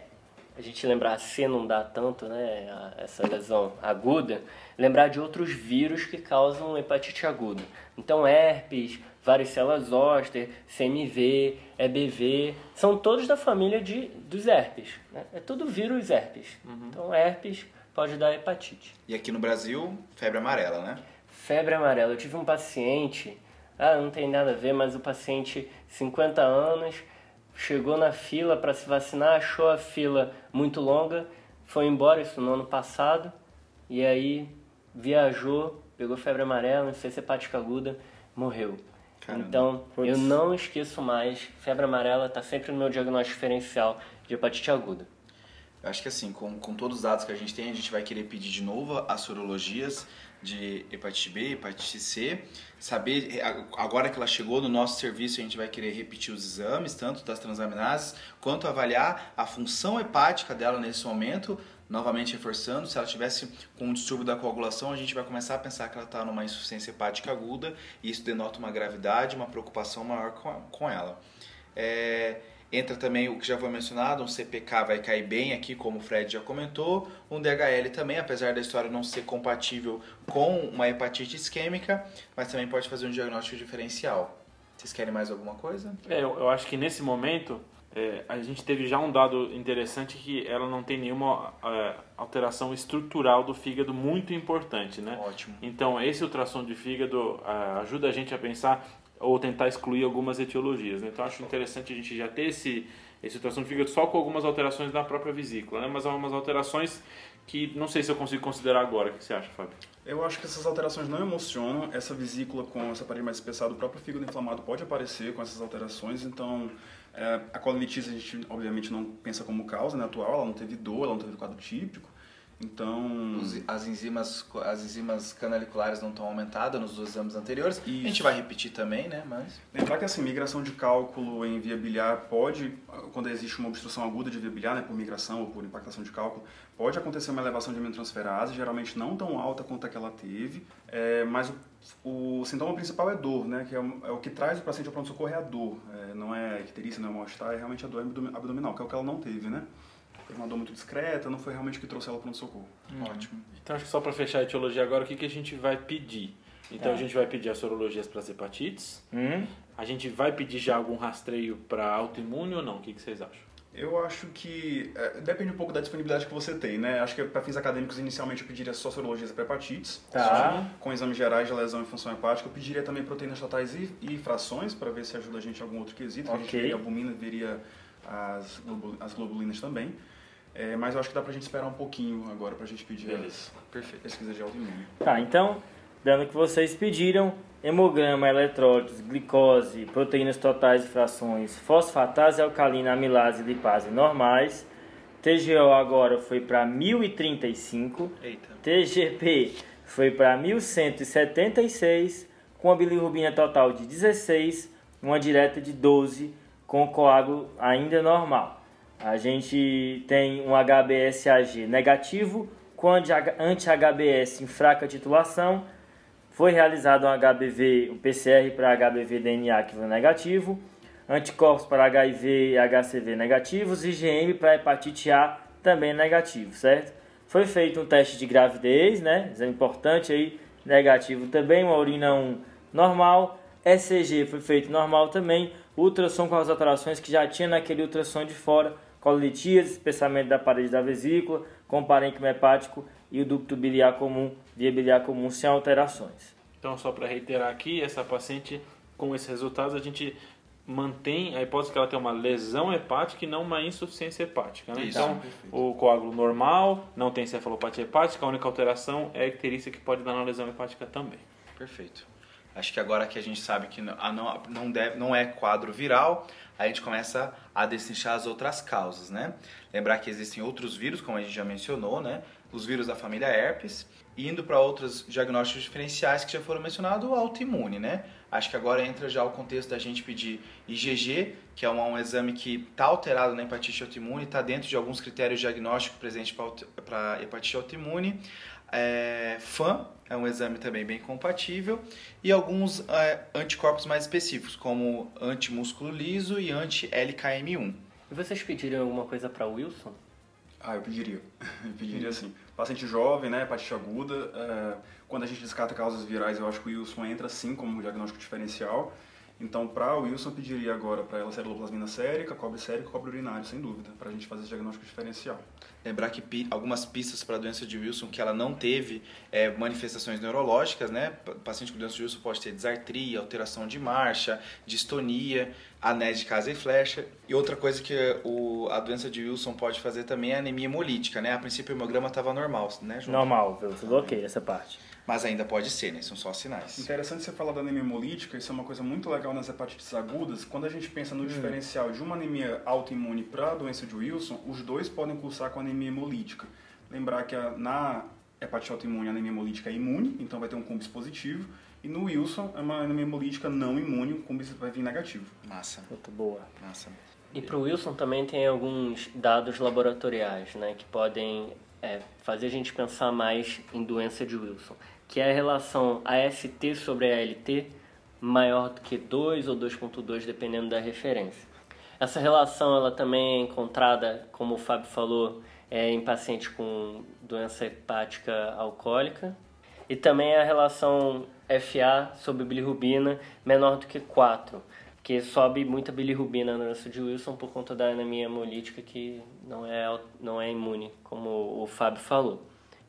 [SPEAKER 5] a gente lembrar C não dá tanto, né, a- essa lesão aguda, lembrar de outros vírus que causam hepatite aguda. Então, herpes, varicela zoster, CMV, EBV, são todos da família de, dos herpes. Né? É tudo vírus herpes. Então, herpes pode dar hepatite.
[SPEAKER 3] E aqui no Brasil, febre amarela, né?
[SPEAKER 5] Febre amarela. Eu tive um paciente, ah, não tem nada a ver, mas o paciente, 50 anos, chegou na fila para se vacinar, achou a fila muito longa, foi embora, isso no ano passado, e aí viajou, pegou febre amarela, infecção hepática aguda, morreu.
[SPEAKER 3] Caramba.
[SPEAKER 5] Então,
[SPEAKER 1] Putz.
[SPEAKER 5] eu não esqueço mais, febre amarela está sempre no meu diagnóstico diferencial de hepatite aguda.
[SPEAKER 3] Eu acho que assim, com, com todos os dados que a gente tem, a gente vai querer pedir de novo as sorologias de hepatite B, hepatite C, saber, a- agora que ela chegou no nosso serviço, a gente vai querer repetir os exames, tanto das transaminases, quanto avaliar a função hepática dela nesse momento, novamente reforçando, se ela tivesse com um distúrbio da coagulação, a gente vai começar a pensar que ela está numa insuficiência hepática aguda, e isso denota uma gravidade, uma preocupação maior com ela. É, entra também o que já foi mencionado, um CPK vai cair bem aqui, como o Fred já comentou, um DHL também, apesar da história não ser compatível com uma hepatite isquêmica, mas também pode fazer um diagnóstico diferencial. Vocês querem mais alguma coisa?
[SPEAKER 2] É, eu, eu acho que nesse momento é, a gente teve já um dado interessante que ela não tem nenhuma é, alteração estrutural do fígado muito importante, né?
[SPEAKER 3] Ótimo.
[SPEAKER 2] Então esse ultrassom de fígado ah, ajuda a gente a pensar ou tentar excluir algumas etiologias. Né? Então acho interessante a gente já ter esse, esse ultrassom de fígado só com algumas alterações na própria vesícula, né? mas há umas alterações que não sei se eu consigo considerar agora. O que você acha, Fábio?
[SPEAKER 4] Eu acho que essas alterações não emocionam. Essa vesícula com essa parede mais espessada, o próprio fígado inflamado pode aparecer com essas alterações. Então, é, a colonitíase a gente obviamente não pensa como causa né, atual. Ela não teve dor, ela não teve quadro típico. Então,
[SPEAKER 3] Os- as enzimas, as enzimas canaliculares não estão aumentadas nos dois exames anteriores. A gente
[SPEAKER 4] Isso.
[SPEAKER 3] vai repetir também, né? Mas
[SPEAKER 4] lembrar que assim, migração de cálculo em via biliar pode, quando existe uma obstrução aguda de via biliar, né, por migração ou por impactação de cálculo, pode acontecer uma elevação de aminotransferase, geralmente não tão alta quanto a que ela teve, é, mas o, o sintoma principal é dor, né, que é, o- é o que traz o paciente ao pronto-socorro é a dor, é, não é icterícia, não é mal-estar, é realmente a dor abdomi- abdominal, que é o que ela não teve, né. Uma dor muito discreta, não foi realmente o que trouxe ela ao pronto-socorro.
[SPEAKER 3] ótimo.
[SPEAKER 2] Então acho que só para fechar a etiologia agora, o que, que a gente vai pedir? Então
[SPEAKER 1] Tá.
[SPEAKER 2] a gente vai pedir as sorologias para as hepatites,
[SPEAKER 1] Hum?
[SPEAKER 2] a gente vai pedir já algum rastreio para autoimune ou não? O que, que vocês acham?
[SPEAKER 4] Eu acho que é, depende um pouco da disponibilidade que você tem, né? Acho que para fins acadêmicos, inicialmente eu pediria só sorologias para hepatites,
[SPEAKER 1] Tá.
[SPEAKER 4] com exames gerais de lesão e função hepática. Eu pediria também proteínas totais e, e frações para ver se ajuda a gente em algum outro quesito. A gente
[SPEAKER 1] Ok.
[SPEAKER 4] veria a albumina, veria as globulinas também. É, mas eu acho que dá pra gente esperar um pouquinho agora pra gente pedir
[SPEAKER 2] Beleza.
[SPEAKER 4] as pesquisas de autoimune.
[SPEAKER 1] Tá, então, dando o que vocês pediram, hemograma, eletrólitos, glicose, proteínas totais e frações, fosfatase, alcalina, amilase e lipase normais. TGO agora foi para 1035,
[SPEAKER 3] Eita.
[SPEAKER 1] TGP foi para 1176, com a bilirrubina total de 16, uma direta de 12, com coágulo ainda normal. A gente tem um HBsAg negativo, com anti-HBs em fraca titulação. Foi realizado um HBV, um PCR para HBV DNA que foi negativo, anticorpos para HIV e HCV negativos, e IgM para hepatite A também negativo, certo? Foi feito um teste de gravidez, né? Exame importante aí, negativo também, uma urina 1 normal, ECG foi feito normal também, ultrassom com as alterações que já tinha naquele ultrassom de fora, colitias, espessamento da parede da vesícula, com parênquima hepático e o ducto biliar comum, via biliar comum sem alterações.
[SPEAKER 2] Então, só para reiterar aqui, essa paciente com esses resultados, a gente mantém a hipótese que ela tem uma lesão hepática e não uma insuficiência hepática. Né?
[SPEAKER 3] Isso,
[SPEAKER 2] então,
[SPEAKER 3] perfeito.
[SPEAKER 2] o coágulo normal, não tem cefalopatia hepática, a única alteração é a icterícia que pode dar uma lesão hepática também.
[SPEAKER 3] Perfeito. Acho que agora que a gente sabe que não, a não, não, deve, não é quadro viral, a gente começa a destrinchar as outras causas, né? Lembrar que existem outros vírus, como a gente já mencionou, né? Os vírus da família herpes, indo para outros diagnósticos diferenciais que já foram mencionados, o autoimune, né? Acho que agora entra já o contexto da gente pedir IgG, que é um, um exame que está alterado na hepatite autoimune, está dentro de alguns critérios diagnósticos presentes para hepatite autoimune. É, FAM é um exame também bem compatível e alguns é, anticorpos mais específicos, como antimúsculo liso e anti-LKM1.
[SPEAKER 5] E vocês pediram alguma coisa para Wilson?
[SPEAKER 4] Ah, eu pediria. Eu pediria assim. Paciente jovem, né, hepatite aguda. é, quando a gente descarta causas virais, eu acho que o Wilson entra sim como diagnóstico diferencial. Então, para o Wilson, eu pediria agora para ela ceruloplasmina sérica, cobre sérico, cobre urinário, sem dúvida, para a gente fazer esse diagnóstico diferencial.
[SPEAKER 3] Lembrar que pi- algumas pistas para a doença de Wilson que ela não teve é, manifestações neurológicas, né? O paciente com doença de Wilson pode ter desartria, alteração de marcha, distonia, anéis de casa e flecha. E outra coisa que o, a doença de Wilson pode fazer também é anemia hemolítica, né? A princípio o hemograma estava normal, né, João?
[SPEAKER 1] Normal? Tudo ok essa parte.
[SPEAKER 3] Mas ainda pode ser, né? São só sinais.
[SPEAKER 4] Interessante você falar da anemia hemolítica, isso é uma coisa muito legal nas hepatites agudas. Quando a gente pensa no diferencial de uma anemia autoimune para a doença de Wilson, os dois podem cursar com anemia hemolítica. Lembrar que a- na hepatite autoimune a anemia hemolítica é imune, então vai ter um cumbis positivo, e no Wilson é uma anemia hemolítica não imune, o cumbis vai vir negativo.
[SPEAKER 3] Massa,
[SPEAKER 1] Muito boa.
[SPEAKER 3] massa.
[SPEAKER 5] E para o Wilson também tem alguns dados laboratoriais, né, que podem é, fazer a gente pensar mais em doença de Wilson, que é a relação AST sobre ALT maior do que 2 ou 2.2, dependendo da referência. Essa relação ela também é encontrada, como o Fábio falou, é, em pacientes com doença hepática alcoólica. E também a relação FA sobre bilirrubina menor do que 4, que sobe muita bilirrubina na doença de Wilson por conta da anemia hemolítica que não é, não é imune, como o Fábio falou.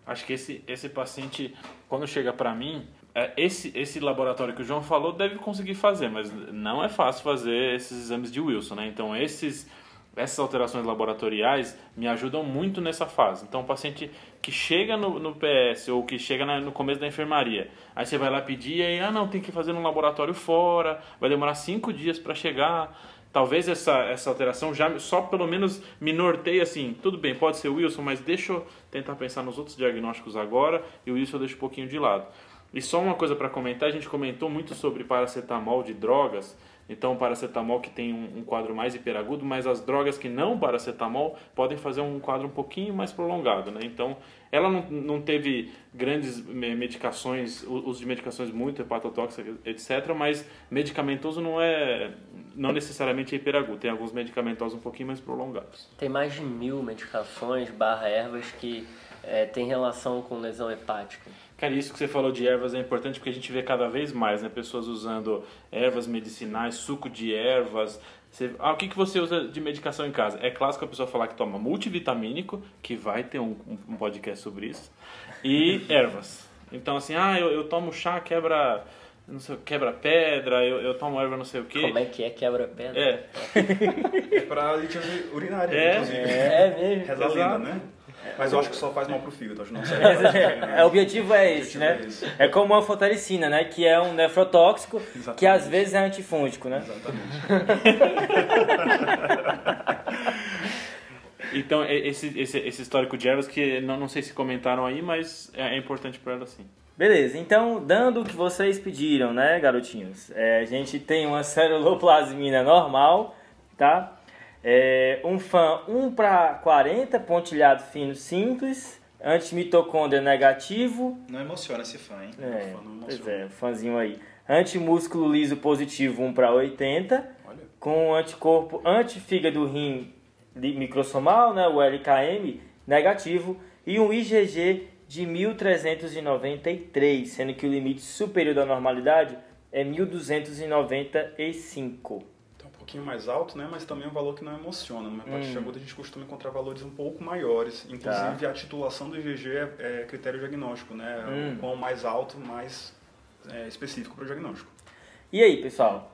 [SPEAKER 2] Acho que esse, esse paciente, quando chega para mim, é, esse, esse laboratório que o João falou deve conseguir fazer, mas não é fácil fazer esses exames de Wilson, né? Então, esses, essas alterações laboratoriais me ajudam muito nessa fase. Então, o paciente que chega no, no PS ou que chega na- no começo da enfermaria, aí você vai lá pedir e aí, ah, não, tem que fazer num laboratório fora, vai demorar cinco dias para chegar. Talvez essa, essa alteração já só pelo menos me norteie assim, tudo bem, pode ser Wilson, mas deixa eu tentar pensar nos outros diagnósticos agora e o Wilson eu deixo um pouquinho de lado. E só uma coisa para comentar, a gente comentou muito sobre paracetamol de drogas, então paracetamol que tem um, um quadro mais hiperagudo, mas as drogas que não paracetamol podem fazer um quadro um pouquinho mais prolongado, né? Então, ela não, não teve grandes me- medicações, uso de medicações muito hepatotóxicas, etc., mas medicamentoso não é, não necessariamente é hiperagudo, tem alguns medicamentosos um pouquinho mais prolongados.
[SPEAKER 5] Tem mais de mil medicações barra ervas que é, tem relação com lesão hepática.
[SPEAKER 2] Cara, isso que você falou de ervas é importante porque a gente vê cada vez mais, né? Pessoas usando ervas medicinais, suco de ervas. Você- ah, o que, que você usa de medicação em casa? É clássico a pessoa falar que toma multivitamínico, que vai ter um, um- podcast sobre isso, e ervas. Então, assim, ah, eu, eu tomo chá, quebra, não sei, quebra pedra, eu, eu tomo erva não sei o quê.
[SPEAKER 5] Como é que é quebra-pedra?
[SPEAKER 2] É,
[SPEAKER 4] É para litise urinária,
[SPEAKER 2] É.
[SPEAKER 4] inclusive.
[SPEAKER 5] É mesmo.
[SPEAKER 4] Reza lenda, né? Mas eu acho que só faz mal pro fígado, acho que não serve.
[SPEAKER 1] É, o objetivo é esse,
[SPEAKER 4] objetivo
[SPEAKER 1] né?
[SPEAKER 4] é esse.
[SPEAKER 1] É como a anfotericina, né? Que é um nefrotóxico, que
[SPEAKER 4] Exatamente.
[SPEAKER 1] às vezes é antifúngico, né?
[SPEAKER 4] Exatamente.
[SPEAKER 2] então é- esse, esse, esse histórico de ervas que não, não sei se comentaram aí, mas é, é importante para ela sim.
[SPEAKER 1] Beleza, então, dando o que vocês pediram, né, garotinhos? É, a gente tem uma ceruloplasmina normal, tá? É, um FAM 1 para 40, pontilhado fino simples, antimitocôndria negativo,
[SPEAKER 3] Não emociona esse fã, hein?
[SPEAKER 1] é,
[SPEAKER 4] fã não
[SPEAKER 1] pois é, fãzinho aí. Antimúsculo liso positivo 1 para 80,
[SPEAKER 4] Olha.
[SPEAKER 1] com anticorpo antifígado rim microsomal, né, o LKM, negativo, e um IgG de 1393, sendo que o limite superior da normalidade é 1.295.
[SPEAKER 4] Tá pouquinho mais alto, né? Mas também é um valor que não emociona. Numa hepatite
[SPEAKER 1] Hum.
[SPEAKER 4] aguda a gente costuma encontrar valores um pouco maiores. Inclusive a titulação do IgG é, é critério diagnóstico, né?
[SPEAKER 1] Hum.
[SPEAKER 4] Quanto mais alto, mais é, específico para o diagnóstico.
[SPEAKER 1] E aí, pessoal?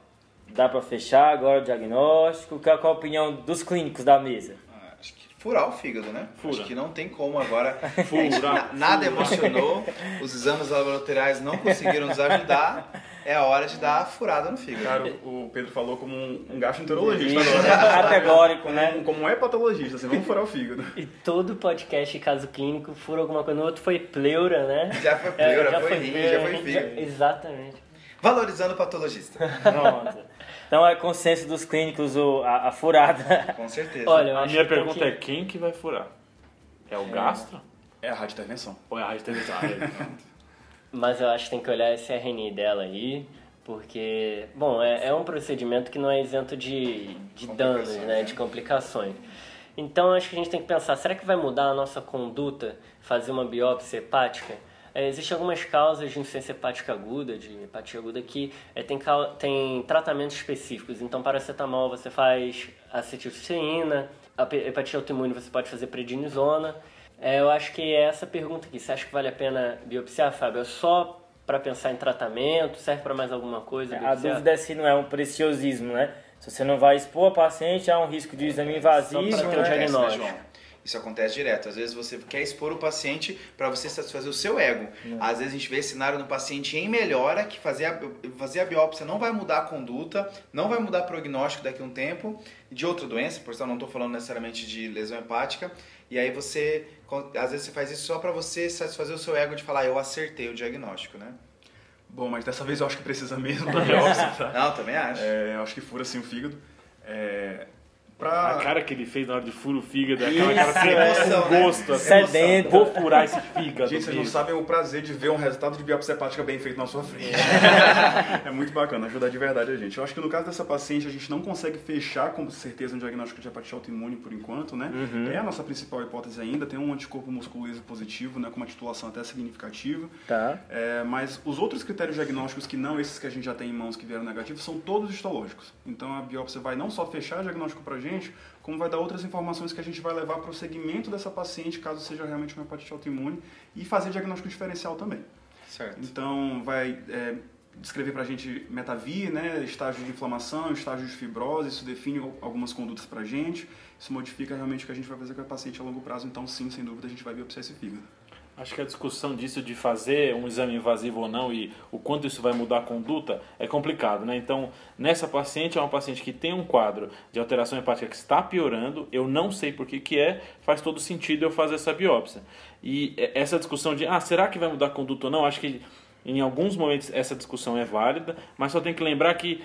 [SPEAKER 1] Dá pra fechar agora o diagnóstico? Qual qual a opinião dos clínicos da mesa?
[SPEAKER 3] Ah, Acho que furar o fígado, né?
[SPEAKER 2] Fura.
[SPEAKER 3] Acho que não tem como agora.
[SPEAKER 2] Furar,
[SPEAKER 3] Na- nada emocionou, os exames laboratoriais não conseguiram nos ajudar. É a hora de dar a furada no fígado.
[SPEAKER 4] Cara, o Pedro falou como um, um gastroenterologista agora.
[SPEAKER 1] Categórico, né?
[SPEAKER 4] Como, como um hepatologista, assim, vamos furar o fígado.
[SPEAKER 5] E todo podcast caso clínico fura alguma coisa. No outro foi pleura, né?
[SPEAKER 3] Já foi
[SPEAKER 5] É,
[SPEAKER 3] pleura, foi rim,
[SPEAKER 5] pleura,
[SPEAKER 3] já foi fígado.
[SPEAKER 5] Exatamente.
[SPEAKER 3] Valorizando o patologista,
[SPEAKER 1] Pronto. Então é consenso dos clínicos o- a, a furada.
[SPEAKER 3] com certeza.
[SPEAKER 5] Olha,
[SPEAKER 2] A minha pergunta
[SPEAKER 5] que-
[SPEAKER 2] é quem que vai furar? É o gastro?
[SPEAKER 4] É a radiointervenção.
[SPEAKER 2] Ou é a rádio?
[SPEAKER 5] Mas eu acho que tem que olhar esse RNI dela aí, porque, bom, é, é um procedimento que não é isento de, de danos, né,
[SPEAKER 3] né?
[SPEAKER 5] de complicações. Então acho que a gente tem que pensar, será que vai mudar a nossa conduta fazer uma biópsia hepática? É, Existem algumas causas de insuficiência hepática aguda, de hepatia aguda, que é, tem, tem tratamentos específicos. Então, paracetamol você faz acetilcisteína, a hepatia autoimune você pode fazer prednisona. É, eu acho que é essa pergunta aqui. Você acha que vale a pena biopsiar, Fábio? É só para pensar em tratamento? Serve para mais alguma coisa?
[SPEAKER 1] A
[SPEAKER 5] biopsiar?
[SPEAKER 1] dúvida é se não é um preciosismo, né? Se você não vai expor a paciente a um risco de exame invasivo,
[SPEAKER 5] Só ter
[SPEAKER 1] né?
[SPEAKER 5] diagnóstico.
[SPEAKER 3] né? Isso acontece direto. Às vezes você quer expor o paciente para você satisfazer o seu ego. Às vezes a gente vê esse cenário no paciente em melhora, que fazer a, fazer a biópsia não vai mudar a conduta, não vai mudar o prognóstico daqui a um tempo, de outra doença, por isso não estou falando necessariamente de lesão hepática. E aí você, às vezes você faz isso só para você satisfazer o seu ego de falar, eu acertei o diagnóstico, né?
[SPEAKER 4] Bom, mas dessa vez eu acho que precisa mesmo da biópsia, tá?
[SPEAKER 3] Não, também acho.
[SPEAKER 4] É, eu acho que fura sim o fígado. É,
[SPEAKER 2] A
[SPEAKER 4] pra...
[SPEAKER 2] cara que ele fez na hora de furo o fígado, é aquela cara sem
[SPEAKER 1] é.
[SPEAKER 3] Emoção, né?
[SPEAKER 2] gosto. assim.
[SPEAKER 1] Sedento.
[SPEAKER 2] Vou furar esse fígado.
[SPEAKER 4] Gente, vocês não sabem o prazer de ver um resultado de biópsia hepática bem feito na sua frente. é muito bacana, ajuda de verdade a gente. Eu acho que no caso dessa paciente, a gente não consegue fechar com certeza um diagnóstico de hepatite autoimune por enquanto, né? É a nossa principal hipótese ainda, tem um anticorpo musculoso positivo, né, com uma titulação até significativa.
[SPEAKER 1] Tá.
[SPEAKER 4] É, mas os outros critérios diagnósticos que não esses que a gente já tem em mãos que vieram negativos são todos histológicos. Então a biópsia vai não só fechar o diagnóstico pra gente, como vai dar outras informações que a gente vai levar para o segmento dessa paciente, caso seja realmente uma hepatite autoimune, e fazer diagnóstico diferencial também.
[SPEAKER 3] Certo.
[SPEAKER 4] Então vai é, descrever pra gente metavi, né, estágio de inflamação, estágio de fibrose, isso define al- algumas condutas pra gente, isso modifica realmente o que a gente vai fazer com a paciente a longo prazo, então sim, sem dúvida, a gente vai biopsiar esse fígado.
[SPEAKER 2] Acho que a discussão disso de fazer um exame invasivo ou não e o quanto isso vai mudar a conduta é complicado, né? Então, nessa paciente, é uma paciente que tem um quadro de alteração hepática que está piorando, eu não sei por que que é, faz todo sentido eu fazer essa biópsia. E essa discussão de, ah, será que vai mudar a conduta ou não? Acho que em alguns momentos essa discussão é válida, mas só tem que lembrar que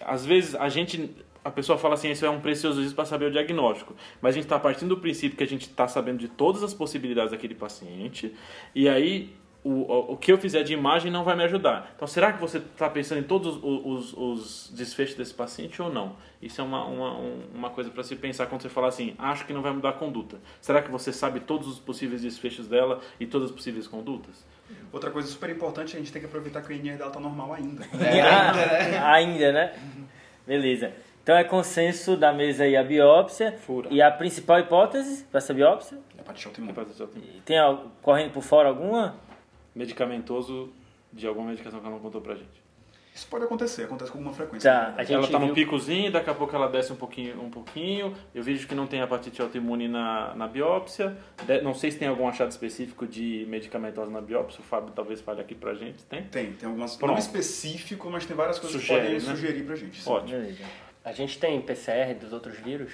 [SPEAKER 2] às vezes a gente a pessoa fala assim, isso é um preciosismo para saber o diagnóstico. Mas a gente está partindo do princípio que a gente está sabendo de todas as possibilidades daquele paciente, e aí o, o, que eu fizer de imagem não vai me ajudar. Então, será que você está pensando em todos os, os, os desfechos desse paciente ou não? Isso é uma, uma, um- uma coisa para se pensar quando você fala assim, acho que não vai mudar a conduta. Será que você sabe todos os possíveis desfechos dela e todas as possíveis condutas?
[SPEAKER 4] Outra coisa super importante, a gente tem que aproveitar que o INR dela tá normal ainda.
[SPEAKER 3] É, ainda, né?
[SPEAKER 1] Ainda, né? Beleza. Então é consenso da mesa aí a biópsia.
[SPEAKER 2] Fura.
[SPEAKER 1] E a principal hipótese para essa biópsia?
[SPEAKER 4] Hepatite autoimune.
[SPEAKER 1] E Tem al- correndo por fora alguma?
[SPEAKER 2] Medicamentoso de alguma medicação que ela não contou pra gente.
[SPEAKER 4] Isso pode acontecer, acontece com alguma frequência.
[SPEAKER 1] Tá.
[SPEAKER 5] A gente
[SPEAKER 2] ela tá
[SPEAKER 5] viu-
[SPEAKER 2] num picozinho, daqui a pouco ela desce um pouquinho, um pouquinho. Eu vejo que não tem hepatite autoimune na, na biópsia. De- não sei se tem algum achado específico de medicamentosa na biópsia. O Fábio talvez fale aqui pra gente. Tem?
[SPEAKER 4] Tem, tem algumas.
[SPEAKER 2] Pronto.
[SPEAKER 4] Não específico, mas tem várias coisas
[SPEAKER 2] Sugere,
[SPEAKER 4] que podem
[SPEAKER 2] né?
[SPEAKER 4] sugerir pra gente. sim.
[SPEAKER 2] Ótimo.
[SPEAKER 1] Beleza.
[SPEAKER 5] A gente tem PCR dos outros vírus?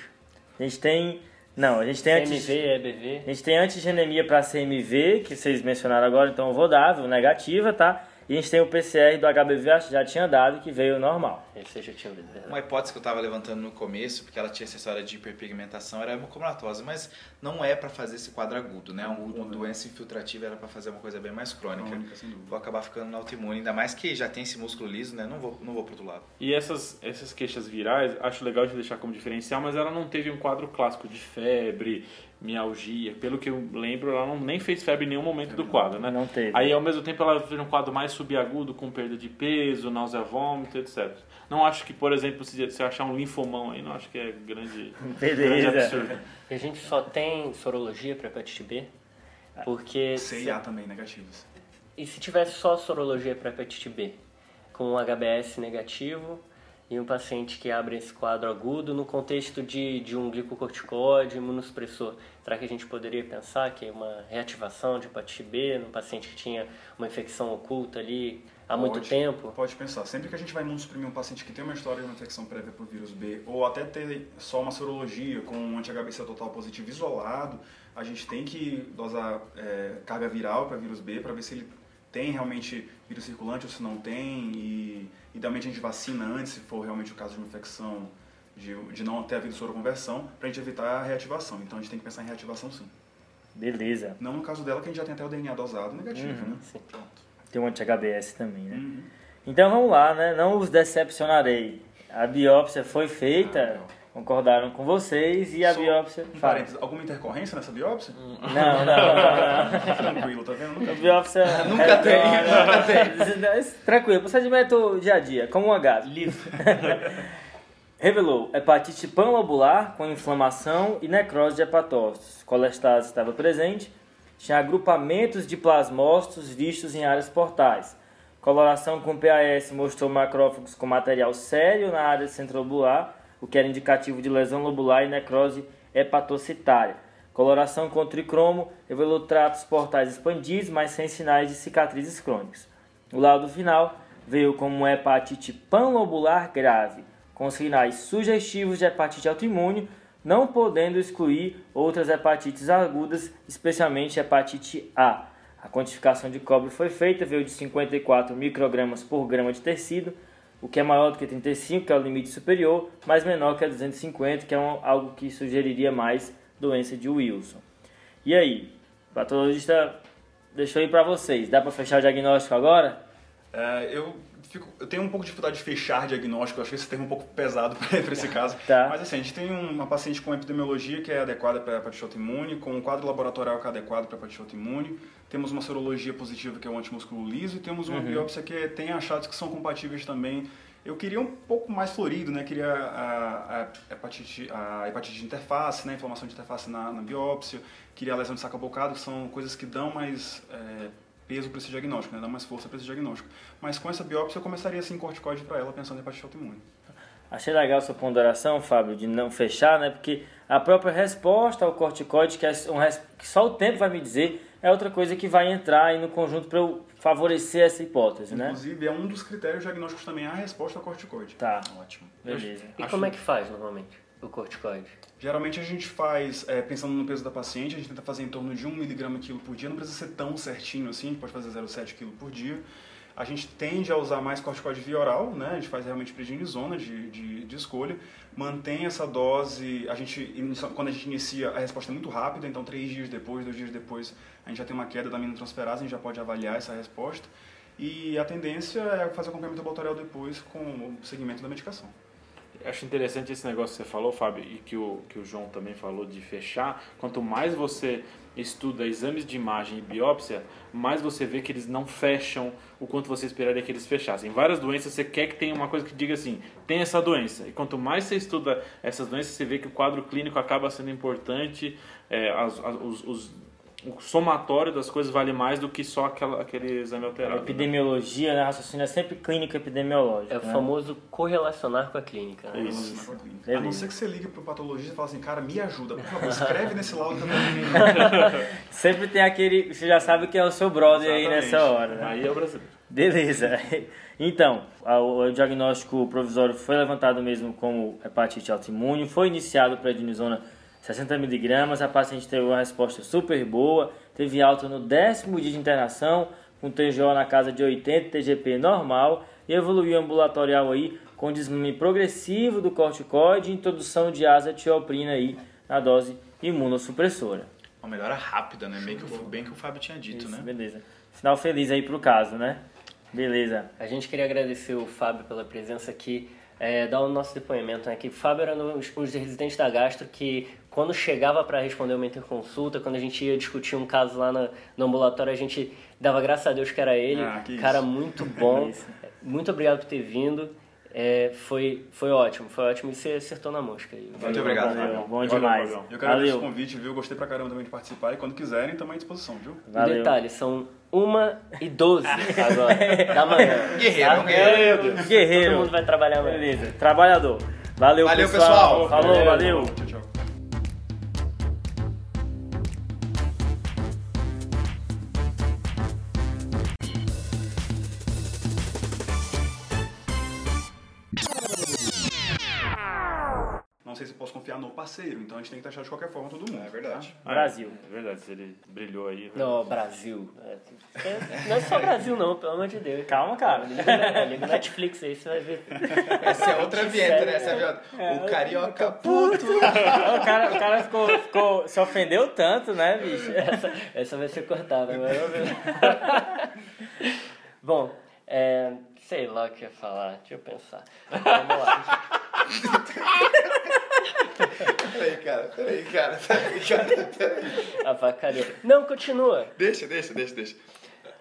[SPEAKER 1] A gente tem. Não, a gente tem antes.
[SPEAKER 5] CMV, EBV?
[SPEAKER 1] A gente tem antigenemia para CMV, que vocês mencionaram agora, então eu vou dar, vou negativa, tá? E a gente tem o PCR do HBV, acho que já tinha dado, que veio normal.
[SPEAKER 5] Esse eu já tinha ouvido, verdade.
[SPEAKER 3] Uma hipótese que eu estava levantando no começo, porque ela tinha essa história de hiperpigmentação, era a hemocomatose, mas não é para fazer esse quadro agudo, né? Um- Uma doença infiltrativa era para fazer uma coisa bem mais crônica.
[SPEAKER 4] Crônica.
[SPEAKER 3] Vou acabar ficando na autoimune, ainda mais que já tem esse músculo liso, né? Não vou, não vou pro outro lado.
[SPEAKER 2] E essas, essas queixas virais, acho legal de deixar como diferencial, mas ela não teve um quadro clássico de febre, mialgia. Pelo que eu lembro, ela não, nem fez febre em nenhum momento do quadro, né?
[SPEAKER 1] Não teve.
[SPEAKER 2] Aí, ao mesmo tempo, ela fez um quadro mais subagudo, com perda de peso, náusea, vômito, etc. Não acho que, por exemplo, se você achar um linfomão aí, não acho que é grande, grande
[SPEAKER 1] Beleza.
[SPEAKER 2] absurdo.
[SPEAKER 5] A gente só tem sorologia para hepatite B? Porque...
[SPEAKER 4] C e A também, negativos.
[SPEAKER 5] E se tivesse só sorologia para hepatite B, com um HBS negativo e um paciente que abre esse quadro agudo no contexto de, de um glicocorticoide, imunossupressor, será que a gente poderia pensar que é uma reativação de hepatite B num paciente que tinha uma infecção oculta ali há muito
[SPEAKER 4] Pode-
[SPEAKER 5] tempo?
[SPEAKER 4] Pode pensar. Sempre que a gente vai imunossuprimir um paciente que tem uma história de uma infecção prévia por vírus B, ou até ter só uma sorologia com um anti-HBC total positivo isolado, a gente tem que dosar é, carga viral para vírus B para ver se ele tem realmente vírus circulante ou se não tem. E idealmente a gente vacina antes, se for realmente o caso de uma infecção de, de não ter havido soroconversão, para a gente evitar a reativação. Então a gente tem que pensar em reativação sim.
[SPEAKER 1] Beleza.
[SPEAKER 4] Não no caso dela, que a gente já tem até o DNA dosado negativo, né?
[SPEAKER 5] sim.
[SPEAKER 4] Pronto.
[SPEAKER 1] Tem um anti-HBS também, né?
[SPEAKER 4] Uhum.
[SPEAKER 1] Então vamos lá, né? Não os decepcionarei. A biópsia foi feita, concordaram com vocês e a
[SPEAKER 4] Só
[SPEAKER 1] biópsia.
[SPEAKER 4] Um parênteses, alguma intercorrência nessa biópsia?
[SPEAKER 1] Não, não, não, não.
[SPEAKER 4] Tranquilo, tá vendo?
[SPEAKER 1] A
[SPEAKER 4] Nunca
[SPEAKER 1] biópsia.
[SPEAKER 3] Nunca
[SPEAKER 1] é
[SPEAKER 3] tem,
[SPEAKER 1] nunca tem. Tranquilo, procedimento dia a dia, como um H.
[SPEAKER 5] Liso.
[SPEAKER 1] Revelou hepatite panlobular com inflamação e necrose de hepatócitos. Colestase estava presente. Tinha agrupamentos de plasmócitos vistos em áreas portais. Coloração com PAS mostrou macrófagos com material sério na área centrobular, o que era indicativo de lesão lobular e necrose hepatocitária. Coloração com tricromo revelou tratos portais expandidos, mas sem sinais de cicatrizes crônicas. O laudo final veio como uma hepatite panlobular grave, com sinais sugestivos de hepatite autoimune, não podendo excluir outras hepatites agudas, especialmente hepatite A. A quantificação de cobre foi feita, veio de 54 microgramas por grama de tecido, o que é maior do que 35, que é o limite superior, mas menor que a 250, que é um- algo que sugeriria mais doença de Wilson. E aí, o patologista deixou aí para vocês. Dá para fechar o diagnóstico agora?
[SPEAKER 4] É, eu, fico- eu tenho um pouco de dificuldade de fechar diagnóstico, eu achei esse termo um pouco pesado para esse caso.
[SPEAKER 1] Tá.
[SPEAKER 4] Mas assim, a gente tem uma paciente com epidemiologia que é adequada para hepatite autoimune, com um quadro laboratorial que é adequado para hepatite autoimune, temos uma sorologia positiva que é o antimúsculo liso e temos uma biópsia que tem achados que são compatíveis também. Eu queria um pouco mais florido, né? Queria a, a hepatite, a hepatite de interface, né? Inflamação de interface na, na biópsia. Queria a lesão de saco bocado, que são coisas que dão mais é, peso para esse diagnóstico, né? Dá mais força para esse diagnóstico. Mas com essa biópsia eu começaria assim corticoide para ela, pensando em hepatite autoimune.
[SPEAKER 1] Achei legal sua ponderação, Fábio, de não fechar, né? Porque a própria resposta ao corticoide, que, é um, res- que só o tempo vai me dizer, é outra coisa que vai entrar aí no conjunto para eu favorecer essa hipótese, né?
[SPEAKER 4] Inclusive, é um dos critérios diagnósticos também a resposta ao corticoide.
[SPEAKER 1] Tá,
[SPEAKER 3] Ótimo.
[SPEAKER 1] beleza.
[SPEAKER 5] E
[SPEAKER 2] Acho-
[SPEAKER 5] como é que faz normalmente o corticoide?
[SPEAKER 4] Geralmente a gente faz, é, pensando no peso da paciente, a gente tenta fazer em torno de 1 mg quilo por dia, não precisa ser tão certinho assim, a gente pode fazer 0,7 kg por dia. A gente tende a usar mais corticoide via oral, né? A gente faz realmente prednisona de, de, de escolha, mantém essa dose, a gente, quando a gente inicia, a resposta é muito rápida, então três dias depois, dois dias depois, a gente já tem uma queda da aminotransferase, a gente já pode avaliar essa resposta. E a tendência é fazer acompanhamento laboratorial depois com o segmento da medicação.
[SPEAKER 2] Acho interessante esse negócio que você falou, Fábio, e que o, que o João também falou de fechar. Quanto mais você estuda exames de imagem e biópsia, mais você vê que eles não fecham o quanto você esperaria que eles fechassem. Em várias doenças, você quer que tenha uma coisa que diga assim, tem essa doença. E quanto mais você estuda essas doenças, você vê que o quadro clínico acaba sendo importante, é, as- as- os- os- o somatório das coisas vale mais do que só aquela, aquele exame
[SPEAKER 1] A
[SPEAKER 2] alterado. né?
[SPEAKER 1] epidemiologia, né? Raciocínio é sempre clínica epidemiológica.
[SPEAKER 5] É o
[SPEAKER 1] né?
[SPEAKER 5] famoso correlacionar com a clínica. né?
[SPEAKER 2] Isso.
[SPEAKER 4] A não ser que você ligue pro patologista e fale assim, cara, me ajuda, por favor, escreve nesse laudo também.
[SPEAKER 1] Sempre tem aquele. Você já sabe que é o seu brother aí
[SPEAKER 4] Exatamente.
[SPEAKER 1] nessa hora, né?
[SPEAKER 2] Aí é o brasileiro.
[SPEAKER 1] Beleza. Então, a- o diagnóstico provisório foi levantado mesmo como hepatite autoimune, foi iniciado prednisona 60mg, a paciente teve uma resposta super boa, teve alta no décimo dia de internação, com TGO na casa de 80, TGP normal, e evoluiu ambulatorial aí com desmame progressivo do corticoide e introdução de azatioprina aí na dose imunossupressora.
[SPEAKER 3] Uma melhora rápida, né? Bem que, o, bem que o Fábio tinha dito,
[SPEAKER 1] Isso,
[SPEAKER 3] né?
[SPEAKER 1] Beleza. Sinal feliz aí pro caso, né? Beleza.
[SPEAKER 5] A gente queria agradecer o Fábio pela presença aqui, é, dar o nosso depoimento. Né, que Fábio era um dos um dos residentes da Gastro que quando chegava para responder uma interconsulta, quando a gente ia discutir um caso lá no, no ambulatório, a gente dava graças a Deus que era ele.
[SPEAKER 4] Ah, que
[SPEAKER 5] cara
[SPEAKER 4] isso.
[SPEAKER 5] muito bom. muito obrigado por ter vindo. É, foi, foi ótimo, foi ótimo e você acertou na mosca aí.
[SPEAKER 3] Muito obrigado,
[SPEAKER 1] Valeu,
[SPEAKER 3] Fabião.
[SPEAKER 1] bom
[SPEAKER 2] Valeu,
[SPEAKER 1] demais.
[SPEAKER 2] Fabião.
[SPEAKER 4] Eu quero agradecer o
[SPEAKER 1] Valeu.
[SPEAKER 4] convite, viu? Gostei pra caramba também de participar e quando quiserem, também à disposição, viu?
[SPEAKER 5] E
[SPEAKER 1] Valeu.
[SPEAKER 5] detalhe, são uma e 12 agora, da manhã.
[SPEAKER 3] Guerreiro, um
[SPEAKER 5] Tá?
[SPEAKER 3] guerreiro.
[SPEAKER 5] Todo
[SPEAKER 1] Guerreiro.
[SPEAKER 5] mundo vai trabalhar amanhã.
[SPEAKER 1] Beleza. Trabalhador. Valeu,
[SPEAKER 3] Valeu,
[SPEAKER 1] pessoal.
[SPEAKER 3] pessoal.
[SPEAKER 1] Falou, valeu.
[SPEAKER 4] Tchau, tchau. Então a gente tem que taxar de qualquer forma todo mundo.
[SPEAKER 3] É verdade.
[SPEAKER 2] Ah,
[SPEAKER 1] Brasil.
[SPEAKER 2] É verdade, se ele brilhou aí.
[SPEAKER 5] Não, Brasil. É, não é só Brasil não, pelo amor de Deus.
[SPEAKER 1] Calma, cara.
[SPEAKER 5] Liga, liga o Netflix aí, você vai ver.
[SPEAKER 3] Essa é outra vinheta, né? Essa é a- o carioca puto.
[SPEAKER 1] o cara, o cara ficou, ficou- se ofendeu tanto, né, bicho?
[SPEAKER 5] Essa, essa vai ser cortada, mas eu Bom, é, sei lá o que ia falar, deixa eu pensar. Vamos lá.
[SPEAKER 3] Peraí, cara. Peraí, cara. Peraí, cara. Peraí.
[SPEAKER 5] A vacaria. Não, continua.
[SPEAKER 3] Deixa, deixa, deixa, deixa.